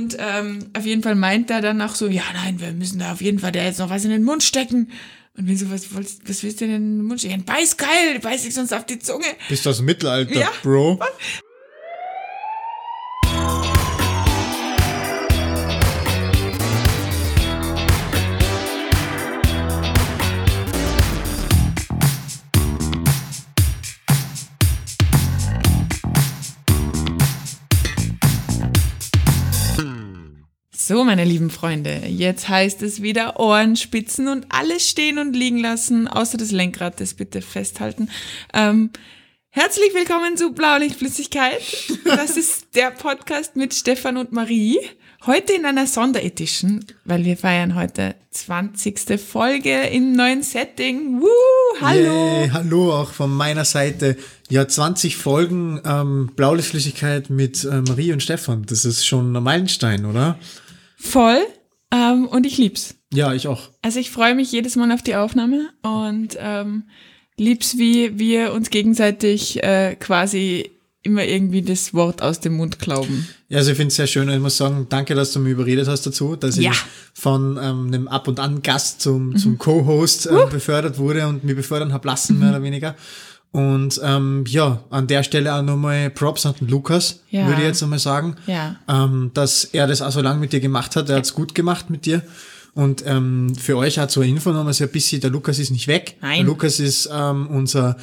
Und ähm, auf jeden Fall meint er dann auch so, ja, nein, wir müssen da auf jeden Fall der jetzt noch was in den Mund stecken. Und wir so, was, was, was willst du denn in den Mund stecken? Beiß geil, beiß dich sonst auf die Zunge. Bist dem Mittelalter, Ja. Bro? So, meine lieben Freunde, jetzt heißt es wieder Ohrenspitzen und alles stehen und liegen lassen, außer das Lenkrad, das bitte festhalten. Ähm, herzlich willkommen zu Blaulichtflüssigkeit. Das ist der Podcast mit Stefan und Marie. Heute in einer Sonderedition, weil wir feiern heute 20. Folge im neuen Setting. Woo, hallo. Yay, hallo auch von meiner Seite. Ja, 20 Folgen ähm, Blaulichtflüssigkeit mit äh, Marie und Stefan. Das ist schon ein Meilenstein, oder? Voll. Ähm, und ich lieb's. Ja, ich auch. Also ich freue mich jedes Mal auf die Aufnahme und ähm, lieb's, wie wir uns gegenseitig äh, quasi immer irgendwie das Wort aus dem Mund glauben. Ja, also ich finde es sehr schön und ich muss sagen, danke, dass du mich überredet hast dazu, dass Ja. ich von ähm, einem Ab- und An-Gast zum, zum Co-Host äh, befördert wurde und mich befördern hab lassen, mehr oder weniger. Und ähm, ja, an der Stelle auch nochmal Props an den Lukas, Ja. würde ich jetzt einmal sagen. Ja. ähm, dass er das auch so lange mit dir gemacht hat. Er hat's gut gemacht mit dir. Und ähm, für euch auch zur Info nochmal so ein bisschen, der Lukas ist nicht weg. Nein. Der Lukas ist ähm, unser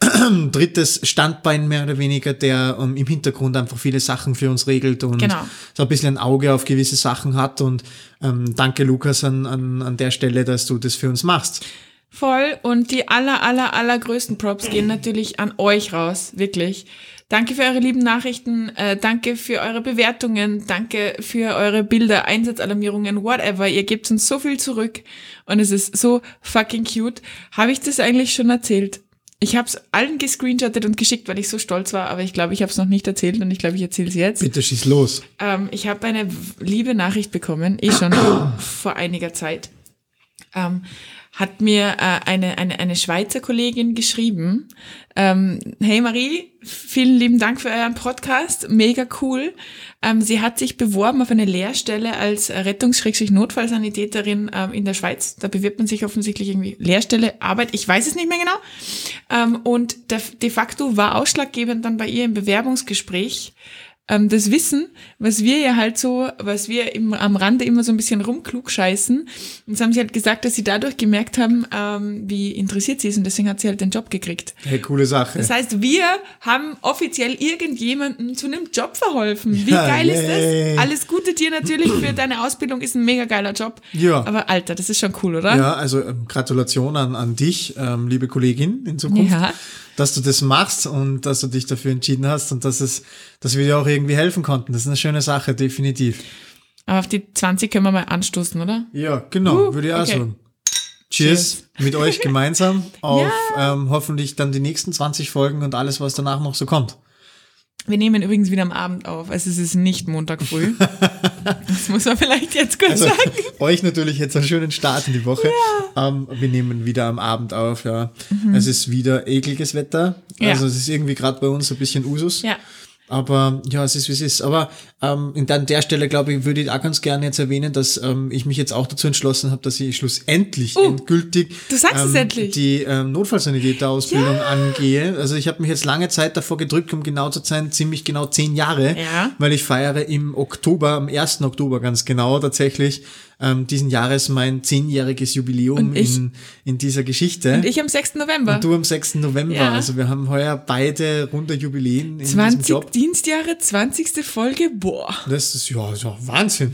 drittes Standbein mehr oder weniger, der ähm, im Hintergrund einfach viele Sachen für uns regelt und Genau. so ein bisschen ein Auge auf gewisse Sachen hat. Und ähm, danke Lukas an, an, an der Stelle, dass du das für uns machst. Voll. Und die aller, aller, allergrößten Props gehen natürlich an euch raus. Wirklich. Danke für eure lieben Nachrichten. Äh, danke für eure Bewertungen. Danke für eure Bilder, Einsatzalarmierungen, whatever. Ihr gebt uns so viel zurück. Und es ist so fucking cute. Habe ich das eigentlich schon erzählt? Ich habe es allen gescreenshottet und geschickt, weil ich so stolz war, aber ich glaube, ich habe es noch nicht erzählt und ich glaube, ich erzähle es jetzt. Bitte schieß los. Ähm, ich habe eine liebe Nachricht bekommen, eh schon vor einiger Zeit. Ähm, hat mir äh, eine, eine, eine Schweizer Kollegin geschrieben, ähm, hey Marie, vielen lieben Dank für euren Podcast, mega cool. Ähm, sie hat sich beworben auf eine Lehrstelle als Rettungs-Notfallsanitäterin ähm, in der Schweiz. Da bewirbt man sich offensichtlich irgendwie Lehrstelle, Arbeit, ich weiß es nicht mehr genau. Ähm, und de, de facto war ausschlaggebend dann bei ihr im Bewerbungsgespräch, ähm, das Wissen, was wir ja halt so, was wir im, am Rande immer so ein bisschen rumklug scheißen. Und das haben sie halt gesagt, dass sie dadurch gemerkt haben, ähm, wie interessiert sie ist und deswegen hat sie halt den Job gekriegt. Hey, coole Sache. Das heißt, wir haben offiziell irgendjemandem zu einem Job verholfen. Wie Ja, geil ist yay. das? Alles Gute dir natürlich für deine Ausbildung, ist ein mega geiler Job. Ja. Aber Alter, das ist schon cool, oder? Ja, also ähm, Gratulation an, an dich, ähm, liebe Kollegin in Zukunft, Ja. Dass du das machst und dass du dich dafür entschieden hast und dass es, dass wir dir auch irgendwie helfen konnten. Das ist eine schöne Sache, definitiv. Aber auf die 20 können wir mal anstoßen, oder? Ja, genau, Uh, würde ich auch okay. sagen. Cheers, mit euch gemeinsam auf Ja. ähm, hoffentlich dann die nächsten 20 Folgen und alles, was danach noch so kommt. Wir nehmen übrigens wieder am Abend auf. Also es ist nicht Montag früh. das muss man vielleicht jetzt kurz Also sagen. euch natürlich jetzt einen schönen Start in die Woche. Ähm, wir nehmen wieder am Abend auf, ja. Es ist wieder ekliges Wetter. Mhm. Ja. Also es ist irgendwie gerade bei uns ein bisschen Usus. Ja. Aber ja, es ist wie es ist. Aber ähm, an der Stelle, glaube ich, würde ich auch ganz gerne jetzt erwähnen, dass ähm, ich mich jetzt auch dazu entschlossen habe, dass ich schlussendlich Oh, endgültig ähm, die ähm, Notfallsanitäterausbildung angehe. Also ich habe mich jetzt lange Zeit davor gedrückt, um genau zu sein, ziemlich genau zehn Jahre, Ja. weil ich feiere im Oktober, am 1. Oktober ganz genau tatsächlich, ähm, diesen Jahres mein zehnjähriges Jubiläum ich- in, in dieser Geschichte. Und ich am 6. November. Und du am 6. November. Ja. Also wir haben heuer beide runde Jubiläen in diesem 20 Job. Dienstjahre, 20. Folge. Boah. Das ist ja, ja Wahnsinn.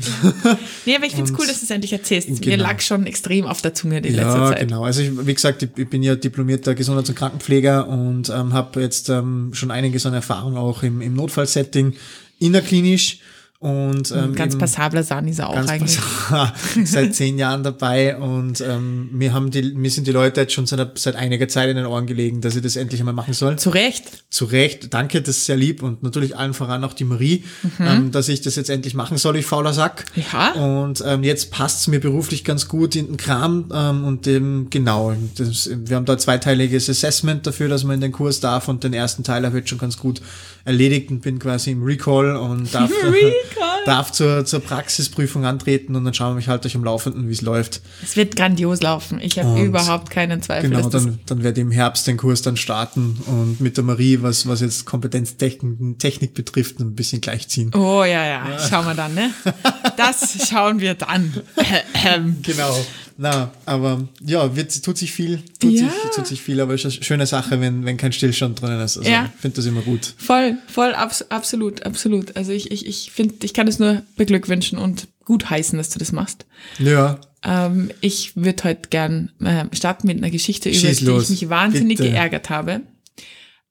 Nee, aber ich find's Und- cool, dass du es endlich erzählst. Mir Genau. lag schon extrem auf der Zunge die letzte ja, Zeit. genau. Also ich, wie gesagt, ich, ich bin ja diplomierter Gesundheits- und Krankenpfleger und ähm, habe jetzt ähm, schon einiges an Erfahrung auch im, im Notfallsetting innerklinisch und ähm, Ganz eben passabler Sahn ist er auch eigentlich. seit zehn Jahren dabei und ähm, mir haben die mir sind die Leute jetzt schon seit, seit einiger Zeit in den Ohren gelegen, dass ich das endlich einmal machen soll. Zu Recht. Zu Recht, danke, das ist sehr lieb und natürlich allen voran auch die Marie, ähm, dass ich das jetzt endlich machen soll, ich fauler Sack. Ja. Und ähm, jetzt passt's mir beruflich ganz gut in den Kram ähm, und dem, genau, das, wir haben da zweiteiliges Assessment dafür, dass man in den Kurs darf und den ersten Teil habe ich jetzt schon ganz gut erledigt und bin quasi im Recall und darf. darf zur, zur Praxisprüfung antreten und dann schauen wir mich halt durch am Laufenden, wie es läuft. Es wird grandios laufen. Ich habe überhaupt keinen Zweifel. Genau, dann, dann werde ich im Herbst den Kurs dann starten und mit der Marie, was, was jetzt Kompetenztechnik Technik betrifft, ein bisschen gleichziehen. oh ja, ja, schauen wir dann, ne? Das schauen wir dann. Ähm, Genau. Na, aber ja, wird, tut sich viel, tut, Ja. sich, tut sich viel, aber es ist eine schöne Sache, wenn, wenn kein Stillstand drinnen ist. Also Ja. ich finde das immer gut. voll, voll, abs absolut, absolut. Also ich, ich, ich finde, ich kann es nur beglückwünschen und gut heißen, dass du das machst. Ja, Ähm, ich würde heute gern äh, starten mit einer Geschichte, über Schieß die los, ich mich wahnsinnig bitte. geärgert habe.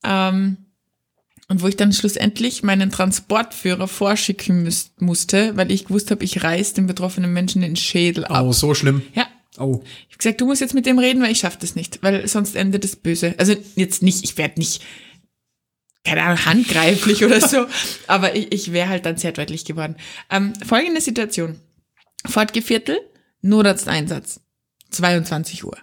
Ähm, und wo ich dann schlussendlich meinen Transportführer vorschicken musste, weil ich gewusst habe, ich reiß den betroffenen Menschen den Schädel ab. oh, so schlimm. Ja. Oh, Ich habe gesagt, du musst jetzt mit dem reden, weil ich schaff das nicht, weil sonst endet das böse. Also jetzt nicht, ich werde nicht, keine Ahnung, handgreiflich oder so, aber ich, ich wäre halt dann sehr deutlich geworden. Ähm, folgende Situation. Fortgeviertel, Notarzteinsatz, 22 Uhr.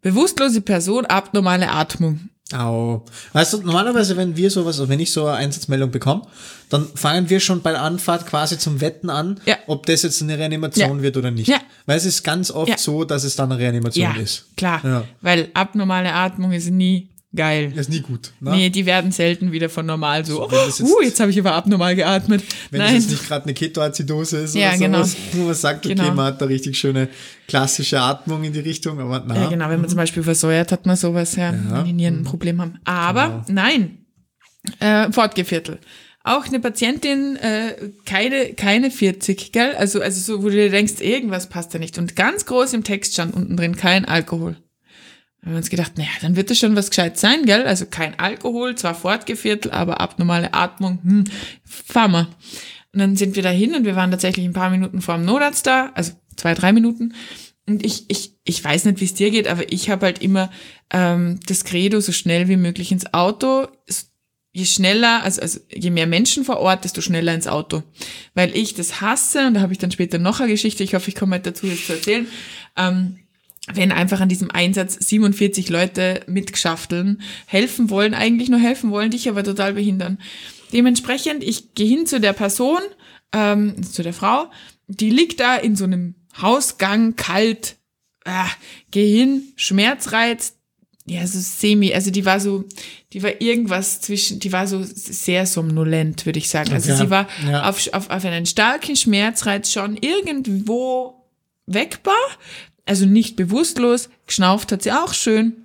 Bewusstlose Person, abnormale Atmung. Au. Weißt du, normalerweise, wenn wir sowas, also wenn ich so eine Einsatzmeldung bekomme, dann fangen wir schon bei der Anfahrt quasi zum Wetten an, Ja. ob das jetzt eine Reanimation Ja. wird oder nicht. Ja. Weil es ist ganz oft so, dass es dann eine Reanimation Ja, ist. klar, weil abnormale Atmung ist nie geil. Das ist nie gut. Ne? Nee, die werden selten wieder von normal so, So, das oh, jetzt- uh, jetzt habe ich aber abnormal geatmet. Wenn Nein, es jetzt nicht gerade eine Ketoazidose ist Ja, oder genau. sowas, wo man sagt, okay, Genau. man hat da richtig schöne klassische Atmung in die Richtung, aber na. Ja, genau, wenn man zum Beispiel versäuert, hat man sowas, ja, wenn die Nieren ein Problem haben. Aber nein, äh, Fortgeviertel. Auch eine Patientin, äh, keine, keine 40, gell? Also, also so, wo du dir denkst, irgendwas passt da nicht. Und ganz groß im Text stand unten drin, kein Alkohol. Da haben wir uns gedacht, naja, dann wird das schon was gescheit sein, gell? Also kein Alkohol, zwar Fortgeviertel, aber abnormale Atmung, hm, fahr mal. Und dann sind wir dahin und wir waren tatsächlich ein paar Minuten vor dem Notarzt da, also zwei, drei Minuten. Und ich, ich, ich weiß nicht, wie es dir geht, aber ich habe halt immer ähm, das Credo, so schnell wie möglich ins Auto. Je schneller, also, also je mehr Menschen vor Ort, desto schneller ins Auto. Weil ich das hasse, und da habe ich dann später noch eine Geschichte, ich hoffe, ich komme halt dazu, jetzt zu erzählen. Ähm, wenn einfach an diesem Einsatz 47 Leute mitgeschafteln, helfen wollen, eigentlich nur helfen wollen, dich aber total behindern. Dementsprechend, ich gehe hin zu der Person, ähm, zu der Frau, die liegt da in so einem Hausgang, kalt, ah, geh hin, Schmerzreiz, ja, so semi, also die war so, die war irgendwas zwischen, die war so sehr somnolent, würde ich sagen. Also Okay. sie war Ja. auf, auf, auf einen starken Schmerzreiz schon irgendwo wegbar, also nicht bewusstlos, geschnauft hat sie auch schön,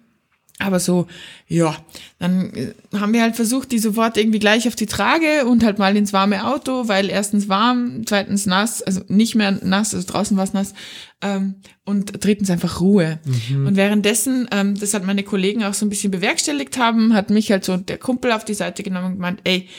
aber so, ja, dann äh, haben wir halt versucht, die sofort irgendwie gleich auf die Trage und halt mal ins warme Auto, weil erstens warm, zweitens nass, also nicht mehr nass, also draußen war es nass, ähm, und drittens einfach Ruhe. Und währenddessen, ähm, das hat meine Kollegen auch so ein bisschen bewerkstelligt haben, hat mich halt so der Kumpel auf die Seite genommen und gemeint, ey,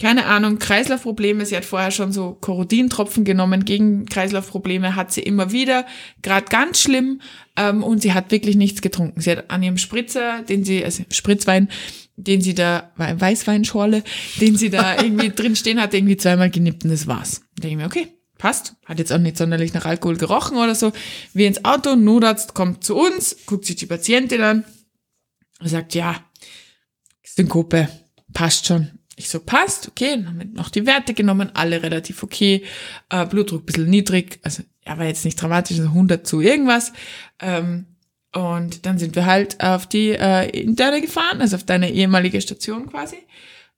keine Ahnung, Kreislaufprobleme. Sie hat vorher schon so Korodintropfen genommen gegen Kreislaufprobleme, hat sie immer wieder, gerade ganz schlimm. Ähm, und sie hat wirklich nichts getrunken. Sie hat an ihrem Spritzer, den sie, also Spritzwein, den sie da, Wei- Weißweinschorle, den sie da irgendwie drin stehen hat, irgendwie zweimal genippt und das war's. Da denke ich mir, okay, passt. Hat jetzt auch nicht sonderlich nach Alkohol gerochen oder so. Wir ins Auto, Notarzt kommt zu uns, guckt sich die Patientin an und sagt, ja, Synkope, passt schon. Ich so, passt, okay, dann haben wir noch die Werte genommen, alle relativ okay, äh, Blutdruck ein bisschen niedrig, also er war jetzt nicht dramatisch, also 100 zu irgendwas. Ähm, und dann sind wir halt auf die äh, interne gefahren, also auf deine ehemalige Station quasi,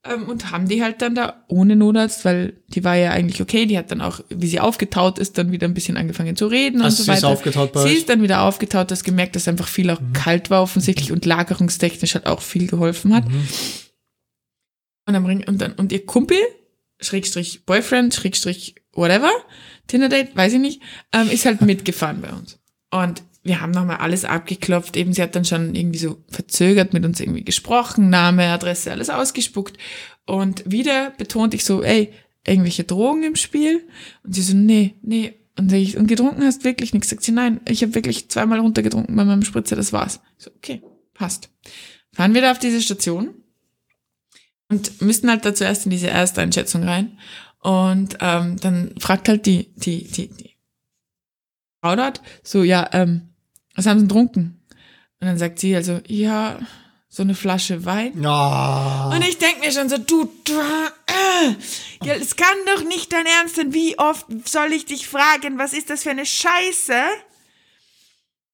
ähm, und haben die halt dann da ohne Notarzt, weil die war ja eigentlich okay, die hat dann auch, wie sie aufgetaut ist, dann wieder ein bisschen angefangen zu reden und Also so sie ist weiter. aufgetaut bei sie euch? Mhm. ist dann wieder aufgetaut, das gemerkt, dass einfach viel auch kalt war offensichtlich und lagerungstechnisch halt auch viel geholfen hat. Mhm. Und dann bring, und dann, und ihr Kumpel, Schrägstrich Boyfriend, Schrägstrich whatever, Tinder Date, weiß ich nicht, ähm, ist halt mitgefahren bei uns. Und wir haben nochmal alles abgeklopft. Eben, sie hat dann schon irgendwie so verzögert mit uns irgendwie gesprochen, Name, Adresse, alles ausgespuckt. Und wieder betont ich so, ey, irgendwelche Drogen im Spiel? Und sie so, nee, nee. Und, ich, und getrunken hast wirklich nichts? Sagt sie, nein, ich habe wirklich zweimal runtergetrunken bei meinem Spritzer, das war's. Ich so, okay, passt. Fahren wir da auf diese Station und müssten halt da zuerst in diese Ersteinschätzung rein. Und ähm, dann fragt halt die, die, die, die Frau dort so, ja, ähm, was haben sie getrunken? Und dann sagt sie also, ja, so eine Flasche Wein. Ja. Und ich denk mir schon so, du, ja, es kann doch nicht dein Ernst sein. Wie oft soll ich dich fragen, was ist das für eine Scheiße?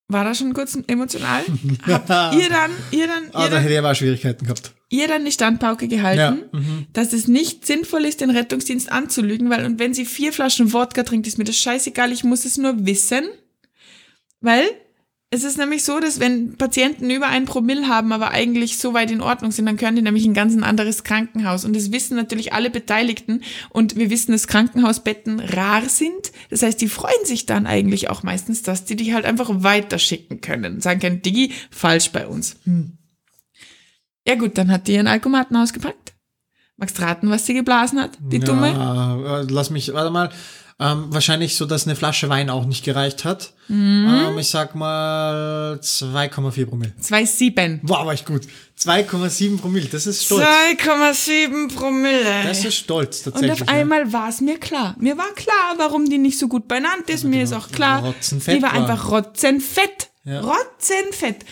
War das schon kurz emotional? Habt ihr dann, ihr dann, ihr da dann, hätte ich aber Schwierigkeiten gehabt. Ihr dann die Standpauke gehalten, Ja, mhm. dass es nicht sinnvoll ist, den Rettungsdienst anzulügen, weil, und wenn sie vier Flaschen Wodka trinkt, ist mir das scheißegal, ich muss es nur wissen. Weil es ist nämlich so, dass wenn Patienten über ein Promille haben, aber eigentlich so weit in Ordnung sind, dann können die nämlich in ein ganz ein anderes Krankenhaus. Und das wissen natürlich alle Beteiligten. Und wir wissen, dass Krankenhausbetten rar sind. Das heißt, die freuen sich dann eigentlich auch meistens, dass die die halt einfach weiterschicken können. Sagen können, Digi, falsch bei uns. Hm. Ja gut, dann hat die ihren Alkomaten ausgepackt. Magst raten, was sie geblasen hat? Die Dumme? Ja, äh, lass mich, warte mal. Ähm, wahrscheinlich so, dass eine Flasche Wein auch nicht gereicht hat. Mhm. Ähm, ich sag mal 2,4 Promille. 2,7. Wow, war ich gut. 2,7 Promille, das ist stolz. 2,7 Promille. Das ist stolz Und tatsächlich. auf einmal war es mir klar. Mir war klar, warum die nicht so gut benannt ist. Mir ist auch klar, die war war. einfach rotzenfett. Ja. Rotzenfett.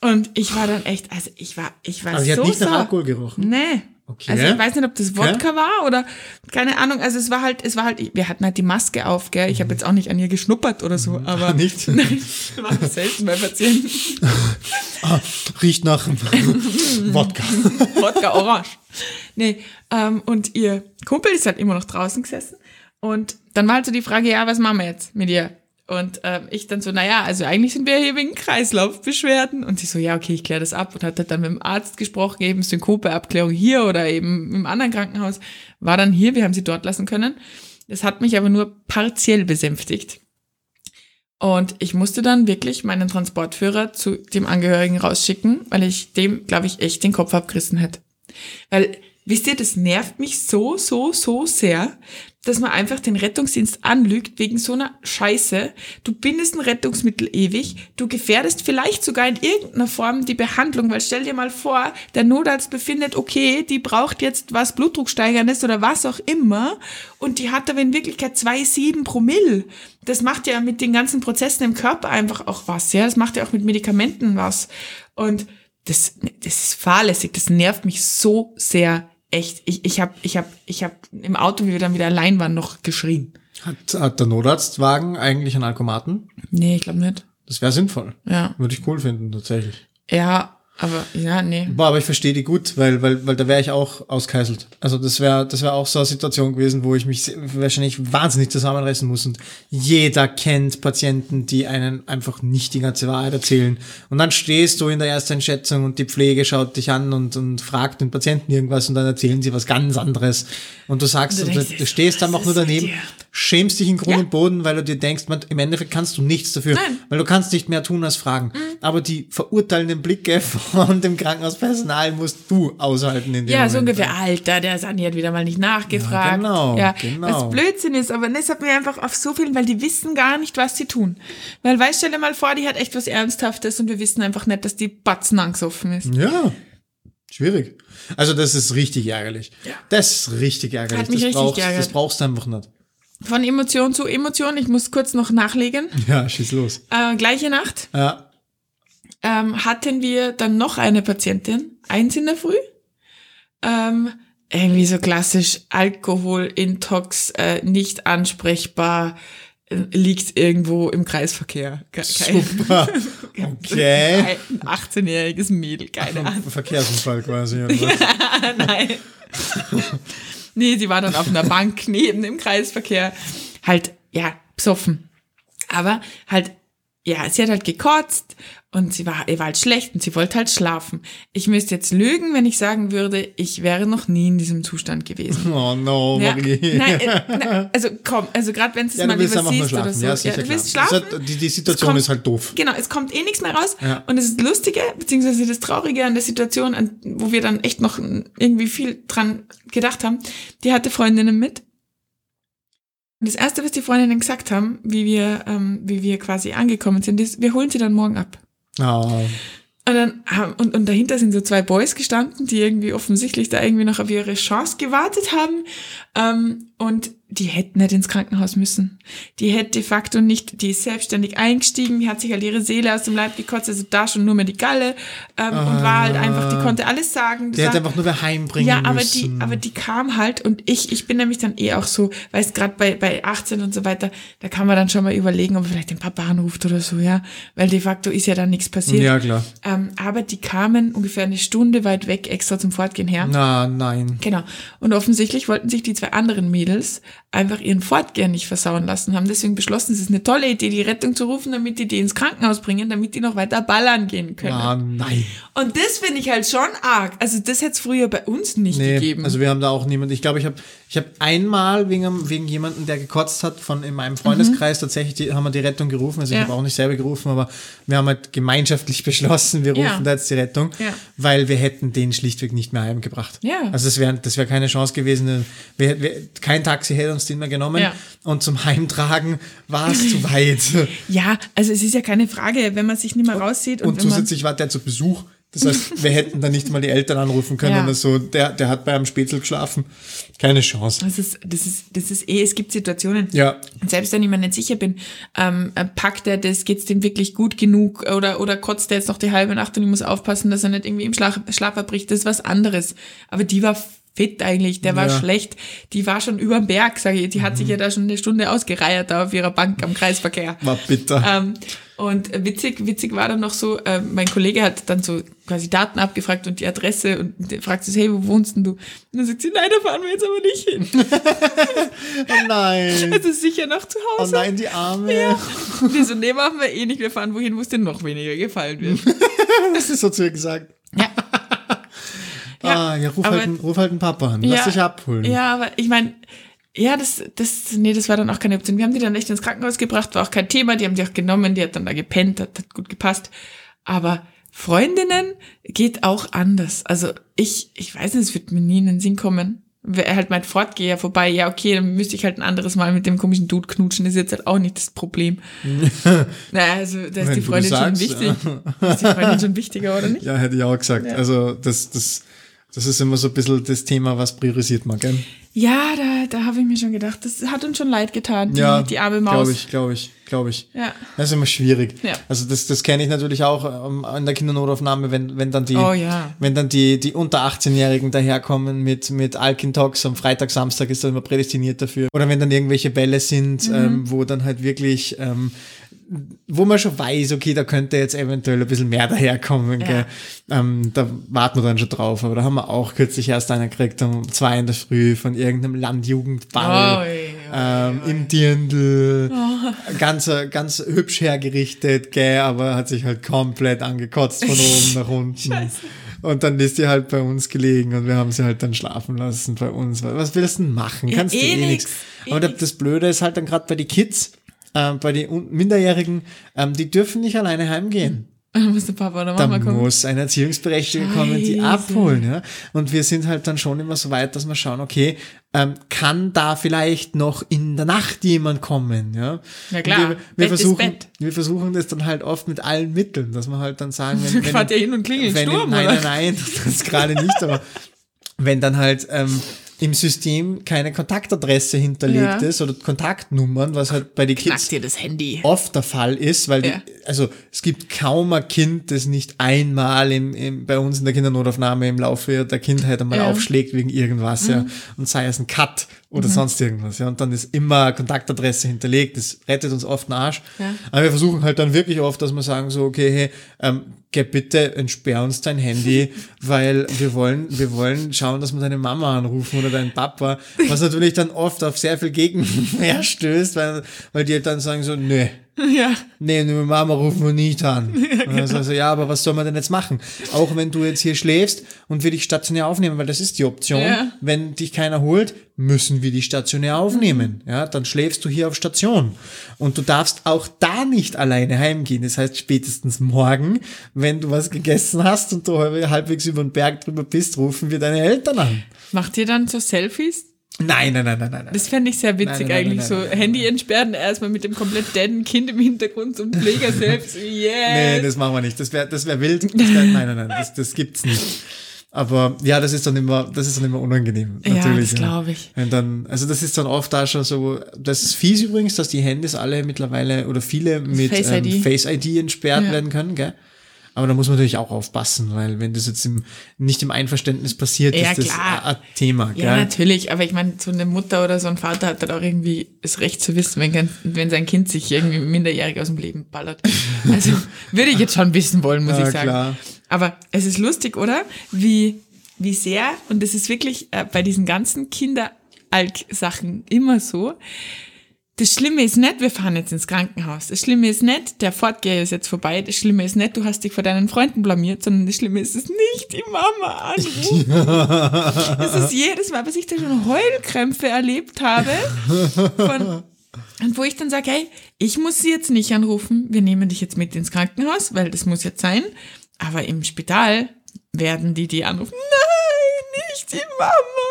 Und ich war dann echt, also ich war, ich war. Also sie so hat nicht nach. Alkohol gerochen. Nee. Okay. Also ich weiß nicht, ob das Wodka war oder keine Ahnung. Also es war halt, es war halt, wir hatten halt die Maske auf, gell. Ich habe jetzt auch nicht an ihr geschnuppert oder so, aber Mhm. Nicht? Nein, war selten bei Patienten. Ah, riecht nach Wodka. Wodka Orange. Nee, ähm, und ihr Kumpel ist halt immer noch draußen gesessen. Und dann war halt so die Frage, ja, was machen wir jetzt mit ihr? Und ähm, ich dann so, naja, also eigentlich sind wir hier wegen Kreislaufbeschwerden. Und sie so, ja, okay, ich kläre das ab. Und hat dann mit dem Arzt gesprochen, eben Synkope-Abklärung hier oder eben im anderen Krankenhaus. War dann hier, wir haben sie dort lassen können. Das hat mich aber nur partiell besänftigt. Und ich musste dann wirklich meinen Transportführer zu dem Angehörigen rausschicken, weil ich dem, glaube ich, echt den Kopf abgerissen hätte. Weil, wisst ihr, das nervt mich so, so, so sehr, dass man einfach den Rettungsdienst anlügt wegen so einer Scheiße. Du bindest ein Rettungsmittel ewig, du gefährdest vielleicht sogar in irgendeiner Form die Behandlung, weil stell dir mal vor, der Notarzt befindet, okay, die braucht jetzt was Blutdrucksteigerndes oder was auch immer und die hat aber in Wirklichkeit 2,7 Promille. Das macht ja mit den ganzen Prozessen im Körper einfach auch was, ja, das macht ja auch mit Medikamenten was und das, das ist fahrlässig, das nervt mich so sehr, echt. Ich, ich habe ich hab, ich hab im Auto, wie wir dann wieder allein waren, noch geschrien. Hat, hat der Notarztwagen eigentlich einen Alkomaten? Nee, ich glaube nicht. Das wäre sinnvoll. Ja. Würde ich cool finden, tatsächlich. Ja, aber ja, nee. Boah, aber ich verstehe die gut, weil, weil, weil da wäre ich auch auskeiselt. Also das wäre das wäre auch so eine Situation gewesen, wo ich mich wahrscheinlich wahnsinnig zusammenreißen muss. Und jeder kennt Patienten, die einen einfach nicht die ganze Wahrheit erzählen. Und dann stehst du in der Ersteinschätzung und die Pflege schaut dich an und, und fragt den Patienten irgendwas und dann erzählen sie was ganz anderes. Und du sagst, Und du denkst du stehst was einfach nur daneben, schämst dich in Grund Ja. und Boden, weil du dir denkst, man, im Endeffekt kannst du nichts dafür, Nein. Mhm. weil du kannst nicht mehr tun als fragen. Aber die verurteilenden Blicke von dem Krankenhauspersonal musst du aushalten in dem Ja, Moment. so ungefähr, Alter, der Sani hat wieder mal nicht nachgefragt. Ja, genau, ja, genau. Was Blödsinn ist, aber das hat mir einfach auf so vielen, weil die wissen gar nicht, was sie tun. Weil, weißt stell dir mal vor, die hat echt was Ernsthaftes und wir wissen einfach nicht, dass die Batzen angesoffen ist. Ja, schwierig. Also das ist richtig ärgerlich. Ja. Das ist richtig ärgerlich. Hat mich das, richtig brauchst, geärgert. das brauchst du einfach nicht. Von Emotion zu Emotion, ich muss kurz noch nachlegen. Ja, schieß los. Äh, gleiche Nacht Ja, ähm, hatten wir dann noch eine Patientin, eins in der Früh. Ähm, irgendwie so klassisch Alkoholintox, äh, nicht ansprechbar, äh, liegt irgendwo im Kreisverkehr. Ke- super. Okay. Ein 18-jähriges Mädel, keine Ahnung. Verkehrsunfall quasi. Oder was? Nein. nee, sie war dann auf einer Bank neben dem Kreisverkehr. Halt, ja, besoffen. Aber halt, ja, sie hat halt gekotzt und sie war, ihr war halt schlecht und sie wollte halt schlafen. Ich müsste jetzt lügen, wenn ich sagen würde, ich wäre noch nie in diesem Zustand gewesen. Oh no, Ja, Marie. nein, äh, nein, also komm, also gerade wenn es Ja, mal du willst lieber einfach nur siehst oder so. Ja, sicher du klar. willst schlafen. Hat- die, die Situation kommt- ist halt doof. Genau, es kommt eh nichts mehr raus. Ja. Und das Lustige, beziehungsweise das Traurige an der Situation, an, wo wir dann echt noch irgendwie viel dran gedacht haben, die hatte Freundinnen mit. Und das Erste, was die Freundinnen gesagt haben, wie wir, ähm, wie wir quasi angekommen sind, ist, wir holen sie dann morgen ab. Oh. Und dann und, und dahinter sind so zwei Boys gestanden, die irgendwie offensichtlich da irgendwie noch auf ihre Chance gewartet haben. Ähm, und die hätten nicht ins Krankenhaus müssen. Die hätte de facto nicht, die ist selbstständig eingestiegen, die hat sich halt ihre Seele aus dem Leib gekotzt, also da schon nur mehr die Galle ähm, und war halt einfach, die konnte alles sagen. Die hätte einfach nur wer heimbringen ja, aber müssen. die, aber die kam halt und ich, ich bin nämlich dann eh auch so, weißt gerade bei, bei 18 und so weiter, da kann man dann schon mal überlegen, ob man vielleicht den Papa anruft oder so, ja, weil de facto ist ja dann nichts passiert. ja, klar. Ähm, aber die kamen ungefähr eine Stunde weit weg extra zum Fortgehen her. Na, nein. Genau. Und offensichtlich wollten sich die zwei anderen Mädels einfach ihren Fortgehen nicht versauen lassen, haben deswegen beschlossen, es ist eine tolle Idee, die Rettung zu rufen, damit die die ins Krankenhaus bringen, damit die noch weiter ballern gehen können. Na, nein. Und das finde ich halt schon arg. Also das hätte es früher bei uns nicht Nee, gegeben. also wir haben da auch niemand. Ich glaube, ich habe ich hab einmal wegen, wegen jemandem, der gekotzt hat, von in meinem Freundeskreis tatsächlich die, haben wir die Rettung gerufen. Also ich Mhm. Ja. habe auch nicht selber gerufen, aber wir haben halt gemeinschaftlich beschlossen, wir rufen Ja. da jetzt die Rettung, Ja. weil wir hätten den schlichtweg nicht mehr heimgebracht. Ja. Also das wäre das wär keine Chance gewesen. Wir, wir, kein Taxi hätte uns den mehr genommen Ja. und zum Heimtragen war es zu weit. ja, also es ist ja keine Frage, wenn man sich nicht mehr raussieht und, Und zusätzlich war der zu Besuch. Das heißt, wir hätten da nicht mal die Eltern anrufen können Ja. oder so. Der, der hat bei einem Spätzl geschlafen. Keine Chance. das ist, das ist, das ist eh, es gibt Situationen, Ja, Und selbst wenn ich mir nicht sicher bin, ähm, äh, packt er das, geht's dem wirklich gut genug oder, oder kotzt er jetzt noch die halbe Nacht und ich muss aufpassen, dass er nicht irgendwie im Schlaf, Schlaf verbricht, das ist was anderes. Aber die war fit eigentlich, der war Ja. schlecht, die war schon überm Berg, sage ich, die hat Mhm. sich ja da schon eine Stunde ausgereiert da auf ihrer Bank am Kreisverkehr. war bitter. Ähm, und witzig, witzig war dann noch so, äh, mein Kollege hat dann so quasi Daten abgefragt und die Adresse und fragt sie, hey, wo wohnst denn du? Und dann sagt sie, nein, da fahren wir jetzt aber nicht hin. Oh nein. Also sicher noch zu Oh Hause. nein, die Arme. Und die so, nee, machen wir eh nicht, wir fahren wohin, wo es dir noch weniger gefallen wird. Das ist so zu ihr gesagt. Ja. Ah, ja, ruf aber- halt, einen- ruf halt einen Papa an. Lass ja, dich abholen. Ja, aber ich meine, ja, das, das, nee, das war dann auch keine Option. Wir haben die dann echt ins Krankenhaus gebracht, war auch kein Thema, die haben die auch genommen, die hat dann da gepennt, hat, hat gut gepasst. Aber Freundinnen geht auch anders. Also ich, ich weiß nicht, es wird mir nie in den Sinn kommen. Wer halt meint, Fortgeher vorbei, ja, okay, dann müsste ich halt ein anderes Mal mit dem komischen Dude knutschen, ist jetzt halt auch nicht das Problem. naja, also da ist Wenn die Freundin schon sagst, wichtig. Ist die Freundin schon wichtiger, oder nicht? Ja, hätte ich auch gesagt. Also, das, das, das ist immer so ein bisschen das Thema, was priorisiert man, gell? Ja, da, da habe ich mir schon gedacht, das hat uns schon leid getan, die, Ja, die arme Maus. Glaube ich, glaube ich, glaube ich. Ja. Das ist immer schwierig. Ja. Also das, das kenne ich natürlich auch ähm, in der Kindernotaufnahme, wenn, wenn dann die, Oh ja. wenn dann die, die unter 18-Jährigen daherkommen mit, mit Alkintox am Freitag, Samstag ist dann immer prädestiniert dafür. Oder wenn dann irgendwelche Bälle sind, Mhm. ähm, wo dann halt wirklich, ähm, wo man schon weiß, okay, da könnte jetzt eventuell ein bisschen mehr daherkommen. Ja. Gell? Ähm, da warten wir dann schon drauf. Aber da haben wir auch kürzlich erst einen gekriegt um zwei in der Früh von irgendeinem Landjugendball Oi, oi, ähm, im Dirndl. Ganz, äh, ganz hübsch hergerichtet, gell, aber hat sich halt komplett angekotzt von oben nach unten. Und dann ist die halt bei uns gelegen und wir haben sie halt dann schlafen lassen bei uns. Was willst du denn machen? Ja, Kannst du eh eh nichts. eh Aber nix. das Blöde ist halt dann gerade bei den Kids, äh, bei den Minderjährigen, ähm, die dürfen nicht alleine heimgehen. Dann muss der Papa oder Da Mama kommen. muss ein Erziehungsberechtigter kommen, die abholen. Ja? Und wir sind halt dann schon immer so weit, dass wir schauen, okay, ähm, kann da vielleicht noch in der Nacht jemand kommen? Ja, Ja, klar. Und Wir, wir, versuchen, wir versuchen das dann halt oft mit allen Mitteln, dass wir halt dann sagen, wenn, wenn, ihr hin und klingelt wenn Sturm, nein, oder? nein, nein, das gerade nicht, aber wenn dann halt ähm, im System keine Kontaktadresse hinterlegt Ja. ist oder Kontaktnummern, was halt bei den Kids Knackt Handy. oft der Fall ist, weil Ja. die, also es gibt kaum ein Kind, das nicht einmal im, im, bei uns in der Kindernotaufnahme im Laufe der Kindheit einmal Ja. Mhm. aufschlägt wegen irgendwas, ja. Und sei es ein Cut oder sonst irgendwas, ja. Und dann ist immer Kontaktadresse hinterlegt. Das rettet uns oft den Arsch. Ja. Aber wir versuchen halt dann wirklich oft, dass wir sagen so, okay, hey, ähm, geh bitte, entsperr uns dein Handy, weil wir wollen, wir wollen schauen, dass wir deine Mama anrufen oder deinen Papa, was natürlich dann oft auf sehr viel Gegenwehr stößt, weil, weil die halt dann sagen so, nö, Ja. Nee, Mama rufen wir nicht an. Dann sagst du, ja, aber was soll man denn jetzt machen? Auch wenn du jetzt hier schläfst und wir dich stationär aufnehmen, weil das ist die Option. Ja. Wenn dich keiner holt, müssen wir dich stationär aufnehmen. Ja, dann schläfst du hier auf Station. Und du darfst auch da nicht alleine heimgehen. Das heißt, spätestens morgen, wenn du was gegessen hast und du halbwegs über den Berg drüber bist, rufen wir deine Eltern an. Macht ihr dann so Selfies? Nein, nein, nein, nein, nein. Das fände ich sehr witzig Nein, nein, eigentlich. nein, so Handy entsperren, erstmal mit dem komplett deaden Kind im Hintergrund zum Pfleger selbst. Nee, Yes. das machen wir nicht. Das wäre das wär wild. Das wär, nein, nein, nein, das, das gibt's nicht. Aber ja, das ist dann immer, das ist dann immer unangenehm. Ja, Natürlich. das glaube ich. Wenn dann, also das ist dann oft da schon so, das ist fies übrigens, dass die Handys alle mittlerweile oder viele mit Face ähm, ID. Face ID entsperrt Ja. werden können, gell? Aber da muss man natürlich auch aufpassen, weil wenn das jetzt im, nicht im Einverständnis passiert, Ja, ist das klar. ein ein Thema, gell? Ja, natürlich, aber ich meine, so eine Mutter oder so ein Vater hat halt auch irgendwie das Recht zu wissen, wenn, wenn sein Kind sich irgendwie minderjährig aus dem Leben ballert. Also würde ich jetzt schon wissen wollen, muss Ja, ich sagen. klar. Aber es ist lustig, oder? Wie, wie sehr, und das ist wirklich äh, bei diesen ganzen Kinderalk-Sachen immer so, das Schlimme ist nicht, wir fahren jetzt ins Krankenhaus. Das Schlimme ist nicht, der Fortgeher ist jetzt vorbei. Das Schlimme ist nicht, du hast dich vor deinen Freunden blamiert, sondern das Schlimme ist es nicht, die Mama anrufen. Das ist jedes Mal, was ich da schon Heulkrämpfe erlebt habe. Von, und wo ich dann sage, hey, ich muss sie jetzt nicht anrufen, wir nehmen dich jetzt mit ins Krankenhaus, weil das muss jetzt sein. Aber im Spital werden die die anrufen. Nein, nicht die Mama.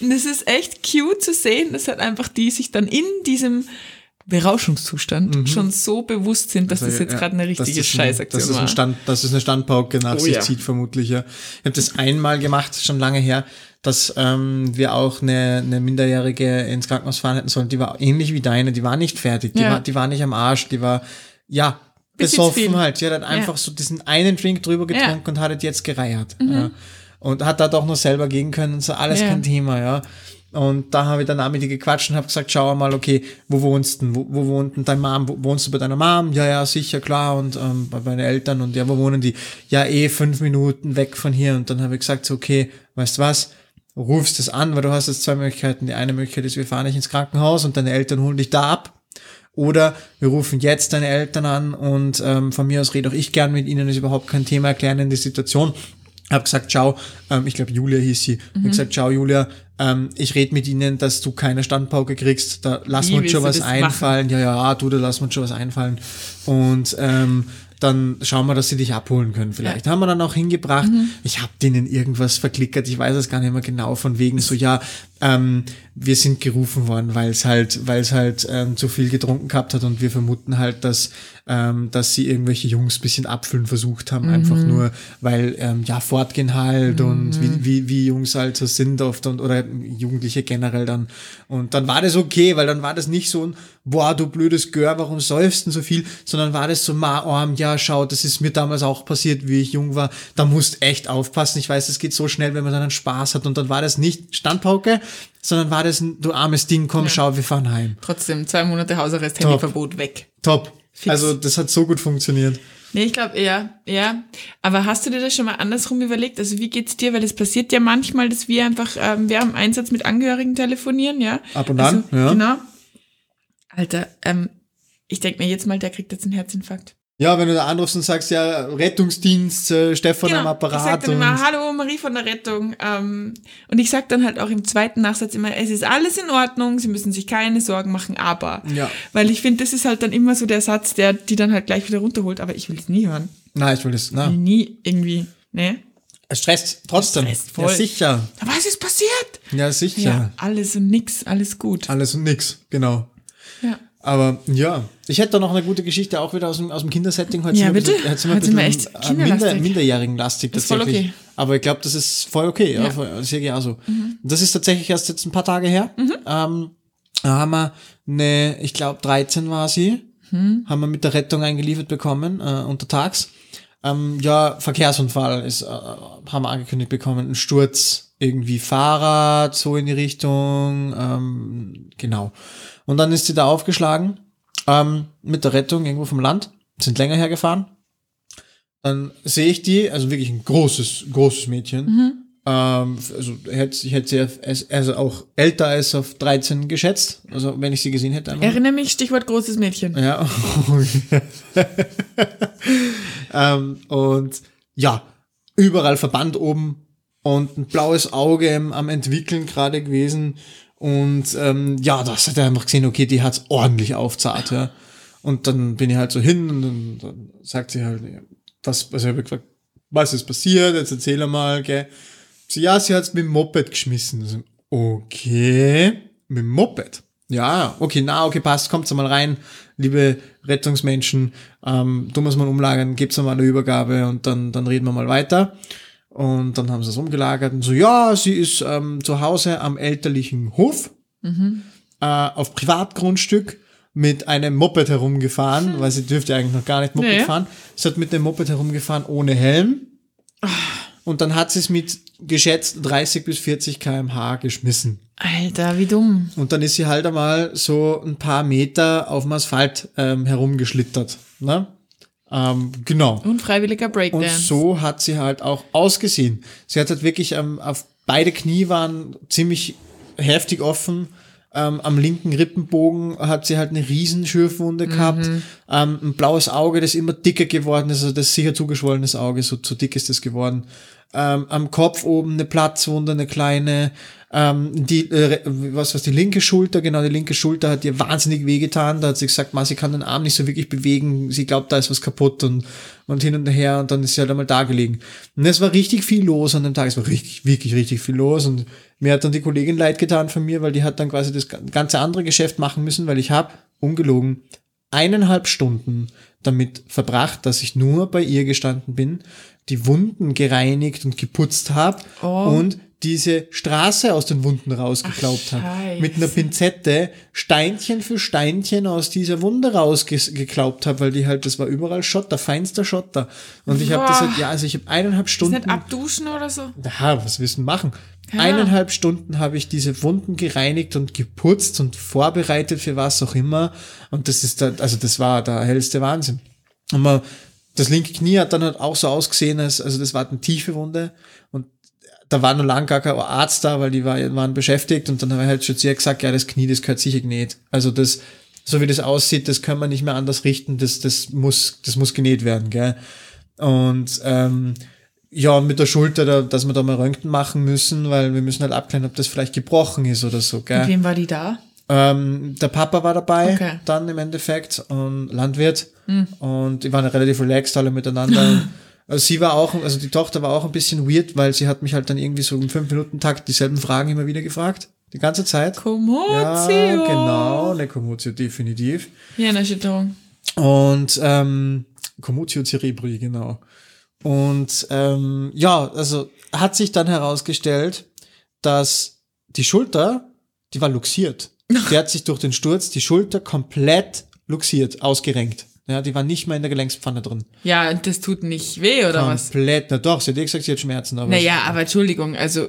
Und es ist echt cute zu sehen, dass halt einfach die sich dann in diesem Berauschungszustand schon so bewusst sind, dass das jetzt Mhm. Ja, gerade eine richtige das ein- Scheißaktion dass das war. ein Stand, dass es eine Standpauke nach Oh sich ja. zieht, vermutlich, ja. Ich habe das einmal gemacht, schon lange her, dass ähm, wir auch eine, eine Minderjährige ins Krankenhaus fahren hätten sollen. Die war ähnlich wie deine, die war nicht fertig, die, Ja. war, die war nicht am Arsch, die war, ja, besoffen halt. Die hat halt einfach so diesen einen Drink drüber Ja. Mhm. getrunken und hat jetzt gereiert. Ja. Und hat da doch noch selber gehen können und so, alles Ja. kein Thema, ja. Und da habe ich dann auch mit ihr gequatscht und habe gesagt, schau mal, okay, wo wohnst du denn? Wo, wo wohnt denn dein Mom? Wo, wohnst du bei deiner Mom? Ja, ja, sicher, klar. Und ähm, bei meinen Eltern und ja, wo wohnen die? Ja, eh fünf Minuten weg von hier. Und dann habe ich gesagt, so, okay, weißt du was? Rufst es an, weil du hast jetzt zwei Möglichkeiten. Die eine Möglichkeit ist, wir fahren dich ins Krankenhaus und deine Eltern holen dich da ab. Oder wir rufen jetzt deine Eltern an und ähm, von mir aus rede auch ich gern mit ihnen, ist überhaupt kein Thema, erklären ihnen die Situation. Hab gesagt, ciao, ähm, ich glaube Julia hieß sie. Hab gesagt, ciao Julia, ähm, ich rede mit ihnen, dass du keine Standpauke kriegst, da lassen wir uns schon was einfallen. Ja, ja, du, da lassen wir uns schon was einfallen. Und ähm, dann schauen wir, dass sie dich abholen können vielleicht. Haben wir dann auch hingebracht. Ich habe denen irgendwas verklickert, ich weiß es gar nicht mehr genau, von wegen so, ja, ähm, wir sind gerufen worden, weil es halt, weil es halt ähm, zu viel getrunken gehabt hat und wir vermuten halt, dass, ähm, dass sie irgendwelche Jungs bisschen abfüllen versucht haben, einfach nur, weil ähm, ja fortgehen halt und wie, wie, wie Jungs halt so sind oft und oder Jugendliche generell dann. Und dann war das okay, weil dann war das nicht so ein, boah, du blödes Gör, warum säufst du so viel, sondern war das so, ma, arm, ja, schau, das ist mir damals auch passiert, wie ich jung war. Da musst echt aufpassen. Ich weiß, es geht so schnell, wenn man dann einen Spaß hat und dann war das nicht Standpauke, sondern war das ein, du armes Ding, komm, schau, wir fahren heim. Trotzdem, zwei Monate Hausarrest, Top. Handyverbot weg. Top. Fix. Also, das hat so gut funktioniert. Nee, ich glaube eher, ja. Aber hast du dir das schon mal andersrum überlegt? Also wie geht's dir? Weil es passiert ja manchmal, dass wir einfach, ähm, wir haben Einsatz mit Angehörigen telefonieren, ja. Ab und an, also, ja. Genau. Alter, ähm, ich denk mir jetzt mal, der kriegt jetzt einen Herzinfarkt. Ja, wenn du da anrufst und sagst, ja, Rettungsdienst, äh, Stefan am Genau. ich Apparat sag dann immer, hallo, Marie von der Rettung. Ähm, und ich sag dann halt auch im zweiten Nachsatz immer, es ist alles in Ordnung, Sie müssen sich keine Sorgen machen, aber. Ja. Weil ich finde, das ist halt dann immer so der Satz, der die dann halt gleich wieder runterholt, aber ich will es nie hören. na, ich will das, na, Nie irgendwie, ne? es stresst trotzdem. stresst voll. Ja, sicher. Was ist passiert? Ja, sicher. Ja, alles und nix, alles gut. Alles und nix, genau. Aber ja, ich hätte da noch eine gute Geschichte auch wieder aus dem, aus dem Kindersetting. Heute Ja, sind bitte. bisschen- Heute sind wir, Heute sind wir echt äh, minder, ist voll tatsächlich. okay. Aber ich glaube, das ist voll okay. Ja. Ja. ich auch so. Das ist tatsächlich erst jetzt ein paar Tage her. Mhm. Ähm, da haben wir eine, ich glaube 13 war sie, Mhm. haben wir mit der Rettung eingeliefert bekommen, äh, untertags. Ähm, ja, Verkehrsunfall ist, äh, haben wir angekündigt bekommen, ein Sturz, irgendwie Fahrrad, so in die Richtung, ähm, genau. Und dann ist sie da aufgeschlagen, ähm, mit der Rettung irgendwo vom Land, sind länger hergefahren. Dann sehe ich die, also wirklich ein großes, großes Mädchen. Ähm, also hätte, ich hätte sie als- also auch älter als auf 13 geschätzt, also wenn ich sie gesehen hätte. Einfach. Erinnere mich, Stichwort großes Mädchen. Ja. ähm, und ja, überall Verband oben und ein blaues Auge am entwickeln gerade gewesen. Und ähm, ja, das hat er einfach gesehen, okay, die hat's ordentlich aufzart, ja. Und dann bin ich halt so hin und dann, dann sagt sie halt, was, also ich hab gefragt, was ist passiert, jetzt erzähl mal, gell. Sie, ja, sie hat's mit dem Moped geschmissen. Also, okay, mit dem Moped. Ja, okay, na, okay, passt, kommt mal rein, liebe Rettungsmenschen, ähm, tun wir's mal umlagern, gebt's mal eine Übergabe und dann, dann reden wir mal weiter. Und dann haben sie es umgelagert und so, ja, sie ist ähm, zu Hause am elterlichen Hof Mhm. äh, auf Privatgrundstück mit einem Moped herumgefahren, weil sie dürfte eigentlich noch gar nicht Moped Hm. Ja. fahren. Sie hat mit dem Moped herumgefahren ohne Helm. Und dann hat sie es mit geschätzt 30 bis 40 kmh geschmissen. Alter, wie dumm. Und dann ist sie halt einmal so ein paar Meter auf dem Asphalt ähm, herumgeschlittert. Ne? Ähm, genau. Unfreiwilliger Und Breakdance. so hat sie halt auch ausgesehen. Sie hat halt wirklich ähm, auf beide Knie waren ziemlich heftig offen. Ähm, am linken Rippenbogen hat sie halt eine riesen Schürfwunde gehabt. Ähm, ein blaues Auge, das immer dicker geworden ist, also das sicher zugeschwollenes Auge, so, so dick ist das geworden. Ähm, am Kopf oben eine Platzwunde, eine kleine. Ähm, die, äh, was, was die linke Schulter, genau, die linke Schulter hat ihr wahnsinnig wehgetan. Da hat sie gesagt, Ma, sie kann den Arm nicht so wirklich bewegen. Sie glaubt, da ist was kaputt und, und hin und her. Und dann ist sie halt einmal da gelegen. Und es war richtig viel los an dem Tag. Es war richtig, wirklich, richtig viel los. Und mir hat dann die Kollegin leid getan von mir, weil die hat dann quasi das ganze andere Geschäft machen müssen, weil ich habe, ungelogen, eineinhalb Stunden damit verbracht, dass ich nur bei ihr gestanden bin, die Wunden gereinigt und geputzt habe Oh. und diese Straße aus den Wunden rausgeklaubt habe. Scheiße. Mit einer Pinzette Steinchen für Steinchen aus dieser Wunde rausgeklaubt habe, weil die halt, das war überall Schotter, feinster Schotter. Und ich habe das halt, ja, also ich habe eineinhalb Ist Stunden. nicht abduschen oder so? Ja, was willst du machen? Ja. Eineinhalb Stunden habe ich diese Wunden gereinigt und geputzt und vorbereitet für was auch immer. Und das ist da, also das war der hellste Wahnsinn. Und man, das linke Knie hat dann halt auch so ausgesehen, als, also das war eine tiefe Wunde. Und da war noch lang gar kein Arzt da, weil die war, waren beschäftigt. Und dann habe ich halt schon zu ihr gesagt, ja, das Knie, das gehört sicher genäht. Also das, so wie das aussieht, das können wir nicht mehr anders richten. Das, das muss, das muss genäht werden, gell. Und, ähm, ja, mit der Schulter, da, dass wir da mal Röntgen machen müssen, weil wir müssen halt abklären, ob das vielleicht gebrochen ist oder so, Mit gell? wem war die da? Ähm, der Papa war dabei, Okay. Dann im Endeffekt, und Landwirt. Und die waren relativ relaxed alle miteinander. also sie war auch, also die Tochter war auch ein bisschen weird, weil sie hat mich halt dann irgendwie so im 5-Minuten-Takt dieselben Fragen immer wieder gefragt. Die ganze Zeit. Kommotio. Ja, genau, eine Kommotio, definitiv. Hirnerschütterung. Und ähm, Commutio cerebri, genau. Und ähm, ja, also hat sich dann herausgestellt, dass die Schulter, die war luxiert. Die hat sich durch den Sturz die Schulter komplett luxiert, ausgerenkt. Ja, die war nicht mehr in der Gelenkspfanne drin. Ja, und das tut nicht weh, oder was? Komplett. Na doch, sie hat eh gesagt, sie hat Schmerzen. Aber Naja, aber Entschuldigung, also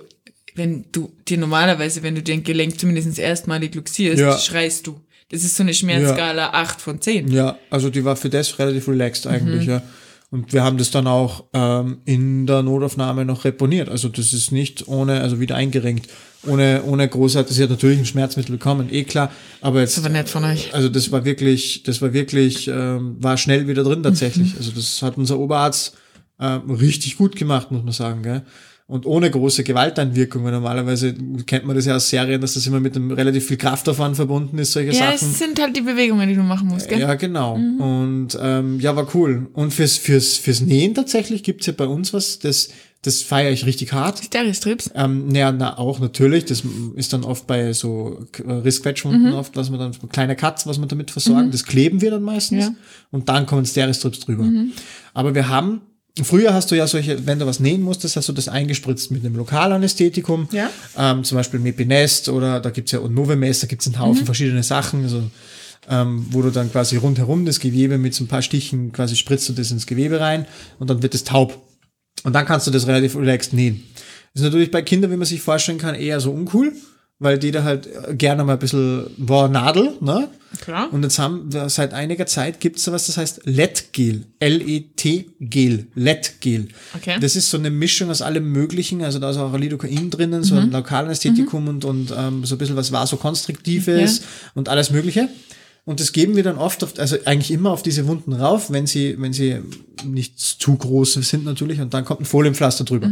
wenn du dir normalerweise, wenn du dir ein Gelenk zumindest erstmalig luxierst, Ja. schreist du. Das ist so eine Schmerzskala 8 von 10. Ja, also die war für das relativ relaxed eigentlich, Mhm. ja. Und wir haben das dann auch ähm, in der Notaufnahme noch reponiert. Also das ist nicht ohne, also wieder eingerenkt, ohne, ohne großartig, sie hat natürlich ein Schmerzmittel bekommen, eh klar, aber jetzt, Das war nett von euch. also das war wirklich, das war wirklich, ähm, war schnell wieder drin tatsächlich. Mhm. Also das hat unser Oberarzt ähm, richtig gut gemacht, muss man sagen, gell. Und ohne große Gewalteinwirkung, weil normalerweise kennt man das ja aus Serien, dass das immer mit einem relativ viel Kraftaufwand verbunden ist, solche Ja, Sachen. es sind halt die Bewegungen, die du machen musst, gell? Ja, genau. Und ähm, ja, war cool. Und fürs, fürs, fürs Nähen tatsächlich gibt's ja bei uns was, das, das feiere ich richtig hart. Stereostrips. Ähm, naja, na, auch natürlich. Das ist dann oft bei so äh, Rissquetschwunden oft, was man dann, kleine Cuts, was man damit versorgen. Das kleben wir dann meistens. Ja. Und dann kommen Steristrips drüber. Aber wir haben, früher hast du ja solche, wenn du was nähen musstest, hast du das eingespritzt mit einem Lokalanästhetikum. Ja. Ähm, zum Beispiel Mepinest oder da gibt's ja und Novemest, da gibt's einen Haufen verschiedene Sachen. Also ähm, wo du dann quasi rundherum das Gewebe mit so ein paar Stichen quasi spritzt du das ins Gewebe rein und dann wird es taub. Und dann kannst du das relativ relaxed nähen. Ist natürlich bei Kindern, wie man sich vorstellen kann, eher so uncool, weil die da halt äh, gerne mal ein bisschen, boah, Nadel, ne? Klar. Und jetzt haben seit einiger Zeit gibt's da was, das heißt LED-Gel. L-E-T-Gel. LED-Gel. Okay. Das ist so eine Mischung aus allem Möglichen. Also da ist auch Lidocain drinnen, so ein Lokalanästhetikum und, und ähm, so ein bisschen was Vasokonstriktives und alles Mögliche. Und das geben wir dann oft, auf, also eigentlich immer auf diese Wunden rauf, wenn sie, wenn sie nicht zu groß sind natürlich. Und dann kommt ein Folienpflaster drüber.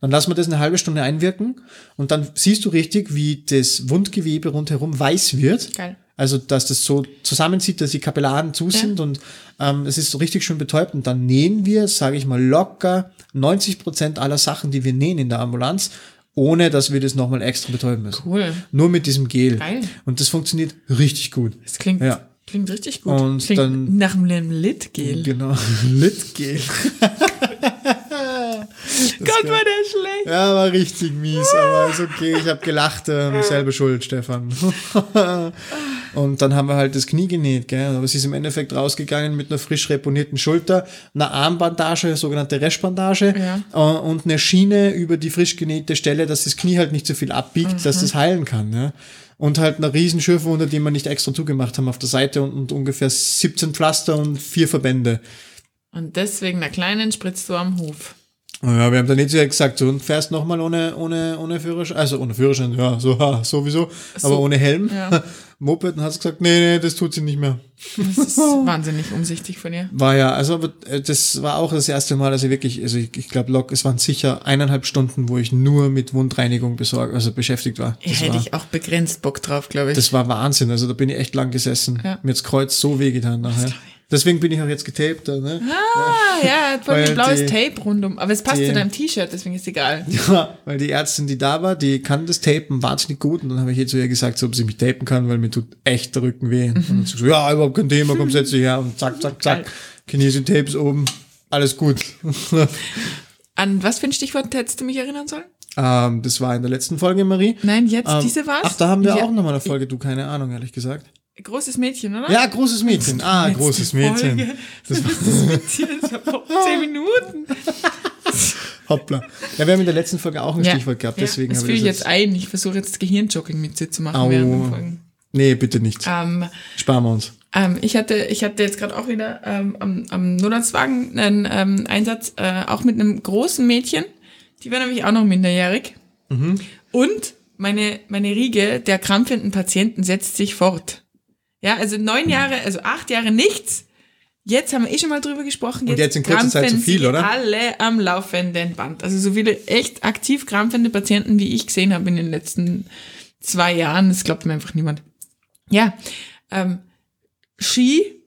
Dann lassen wir das eine halbe Stunde einwirken und dann siehst du richtig, wie das Wundgewebe rundherum weiß wird. Geil. Also, dass das so zusammenzieht, dass die Kapillaren zu sind und ähm, es ist so richtig schön betäubt. Und dann nähen wir, sage ich mal, locker 90 Prozent aller Sachen, die wir nähen in der Ambulanz, ohne dass wir das nochmal extra betäuben müssen. Cool. Nur mit diesem Gel. Geil. Und das funktioniert richtig gut. Das klingt, Ja. klingt richtig gut. Und klingt dann- nach einem Litgel. Genau. Litgel. Gott, war der schlecht. Ja, war richtig mies, aber ist okay. Ich habe gelacht, ähm, selbe Schuld, Stefan. und dann haben wir halt das Knie genäht, gell? Aber sie ist im Endeffekt rausgegangen mit einer frisch reponierten Schulter, einer Armbandage, sogenannte Restbandage, Ja. äh, und eine Schiene über die frisch genähte Stelle, dass das Knie halt nicht so viel abbiegt, dass das heilen kann, ja? Und halt eine riesen Schürfwunde, die wir nicht extra zugemacht haben auf der Seite und, und ungefähr 17 Pflaster und vier Verbände. Und deswegen der kleinen spritzt du am Hof. Ja, wir haben dann jetzt ja gesagt, so, und fährst nochmal ohne, ohne, ohne Führerschein, also ohne Führerschein, ja, so, ha, sowieso, aber ohne Helm. Ja. Moped, und hast gesagt, nee, nee, das tut sie nicht mehr. Das ist wahnsinnig umsichtig von ihr. War ja, also, äh, das war auch das erste Mal, also wirklich, also ich, ich glaube, es waren sicher eineinhalb Stunden, wo ich nur mit Wundreinigung besorgt, also beschäftigt war. Das hätte war, ich auch begrenzt Bock drauf, glaube ich. das war Wahnsinn, also da bin ich echt lang gesessen. Ja. Mir hat's Kreuz so wehgetan nachher. Deswegen bin ich auch jetzt getaped, ne? ah, ja, hat voll ein blaues die- Tape rundum. Aber es passt die- zu deinem T-Shirt, deswegen ist egal. Ja, weil die Ärztin, die da war, die kann das Tapen wahnsinnig gut. Und dann habe ich ihr zu ihr gesagt, so, ob sie mich tapen kann, weil mir tut echt der Rücken weh. Und dann so, ja, überhaupt kein Thema, komm, setz dich her. Und zack, zack, zack. Kinesien Tapes oben. Alles gut. An was für ein Stichwort hättest du mich erinnern sollen? ähm, das war in der letzten Folge, Marie. Nein, jetzt, Ähm, diese war's? Ach, da haben wir Ja. auch nochmal eine Folge, du, keine Ahnung, ehrlich gesagt. Großes Mädchen, oder? Ja, großes Mädchen. Ah, großes Mädchen. Folge. Das war das Mädchen, das war vor zehn Minuten. Hoppla. Ja, wir haben in der letzten Folge auch ein Stichwort gehabt, deswegen das habe führe ich ich das jetzt ein. Ich versuche jetzt Gehirnjogging mit dir zu machen Au. während den Folgen. Nee, bitte nicht. Ähm, Sparen wir uns. ähm, ich hatte, ich hatte jetzt gerade auch wieder ähm, am, am Notarztwagen einen ähm, Einsatz, äh, auch mit einem großen Mädchen. Die war nämlich auch noch minderjährig. Und meine, meine Riege der krampfenden Patienten setzt sich fort. Ja, also neun Jahre, also acht Jahre nichts. Jetzt haben wir eh schon mal drüber gesprochen. Und jetzt in kurzer Zeit zu viel, oder? Alle am laufenden Band. Also so viele echt aktiv krampfende Patienten, wie ich gesehen habe in den letzten zwei Jahren, das glaubt mir einfach niemand. Ja, ähm, Ski,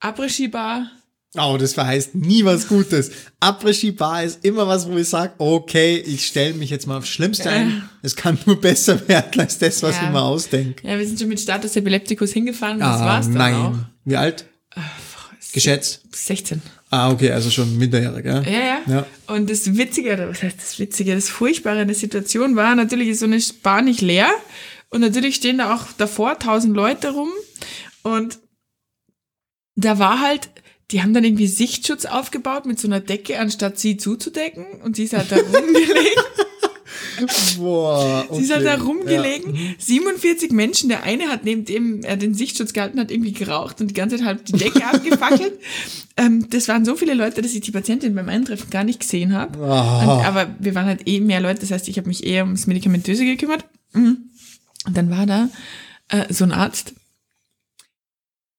Après-Ski-Bar, Oh, das verheißt nie was Gutes. Après-Ski-Bar ist immer was, wo ich sage, okay, ich stelle mich jetzt mal aufs Schlimmste ein. Es kann nur besser werden als das, was Ja. ich mir ausdenke. ja, wir sind schon mit Status Epilepticus hingefahren, das war's dann Ah, nein. auch. Wie alt? Geschätzt? 16. Ah, okay, also schon minderjährig, ja? Ja, ja, Ja. Und das Witzige, oder was heißt das Witzige, das Furchtbare in der Situation war, natürlich ist so eine Bar nicht leer und natürlich stehen da auch davor tausend Leute rum und da war halt, die haben dann irgendwie Sichtschutz aufgebaut mit so einer Decke, anstatt sie zuzudecken und sie ist halt da rumgelegen. Boah, Sie ist halt da okay. rumgelegen. 47 Menschen, der eine hat neben dem er den Sichtschutz gehalten hat, irgendwie geraucht und die ganze Zeit halb die Decke abgefackelt. Ähm, das waren so viele Leute, dass ich die Patientin beim Eintreffen gar nicht gesehen habe. Ah. Und, aber wir waren halt eh mehr Leute, das heißt, ich habe mich eher ums Medikamentöse gekümmert. Mhm. Und dann war da äh, so ein Arzt,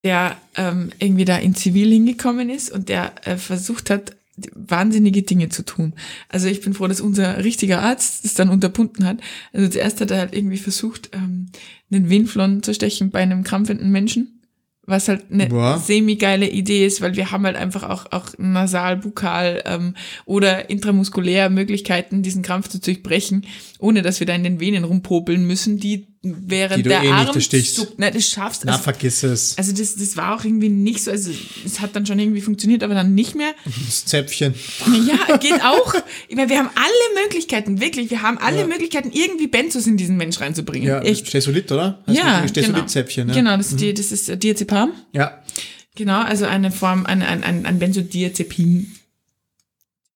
der ähm, irgendwie da in Zivil hingekommen ist und der äh, versucht hat, wahnsinnige Dinge zu tun. Also ich bin froh, dass unser richtiger Arzt das dann unterbunden hat. Also zuerst hat er halt irgendwie versucht, ähm, einen Venflon zu stechen bei einem krampfenden Menschen, was halt eine Boah. semi-geile Idee ist, weil wir haben halt einfach auch, auch nasal, bukal ähm, oder intramuskulär Möglichkeiten, diesen Krampf zu durchbrechen, ohne dass wir da in den Venen rumpopeln müssen, die während Die du der eh Arm zuckt. Ne, das schaffst Na, also, vergiss es. also das, das war auch irgendwie nicht so, also es hat dann schon irgendwie funktioniert, aber dann nicht mehr. Das Zäpfchen. Ja, geht auch. Ich meine, wir haben alle Möglichkeiten, wirklich, wir haben alle Möglichkeiten, irgendwie Benzos in diesen Mensch reinzubringen. Ja, Echt. Stesolit, oder? Heißt Ja, das genau. Stesolit-Zäpfchen, ja. Genau, das ist, die, das ist Diazepam. Ja. Genau, also eine Form, ein, ein, ein, ein Benzodiazepin.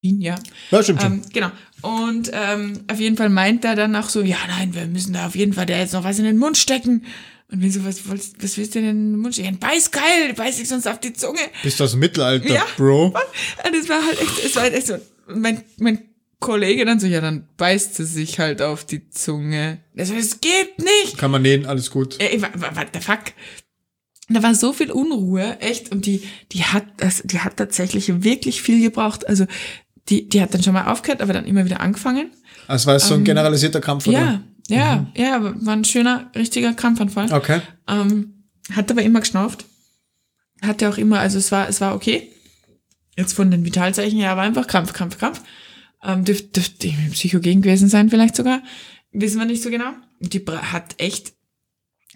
Ja. Ja, stimmt schon. Ähm, genau. Und ähm, auf jeden Fall meint er dann auch so, ja, nein, wir müssen da auf jeden Fall der jetzt noch was in den Mund stecken. Und wir so, was, was, was willst du denn in den Mund stecken? Beiß geil, beiß dich sonst auf die Zunge. Bist dem Mittelalter, Ja. Bro? Und das war halt echt, es war halt echt so, mein, mein Kollege dann so, ja, dann beißt sie sich halt auf die Zunge. Also, es geht nicht. Kann man nähen, alles gut. Ey, wa- what the fuck? Da war so viel Unruhe, echt, und die, die hat, das, die hat tatsächlich wirklich viel gebraucht. Also, die, die hat dann schon mal aufgehört, aber dann immer wieder angefangen. Also war es so ein generalisierter Kampf, oder? Ähm, Ja, ja, ja, aber war ein schöner, richtiger Krampfanfall. Okay. Ähm, hat aber immer geschnauft. Hatte auch immer, also es war, es war okay. Jetzt von den Vitalzeichen her war einfach Krampf, Krampf, Krampf. Ähm, dürfte dürft irgendwie psychogen gewesen sein, vielleicht sogar. Wissen wir nicht so genau. Die hat echt,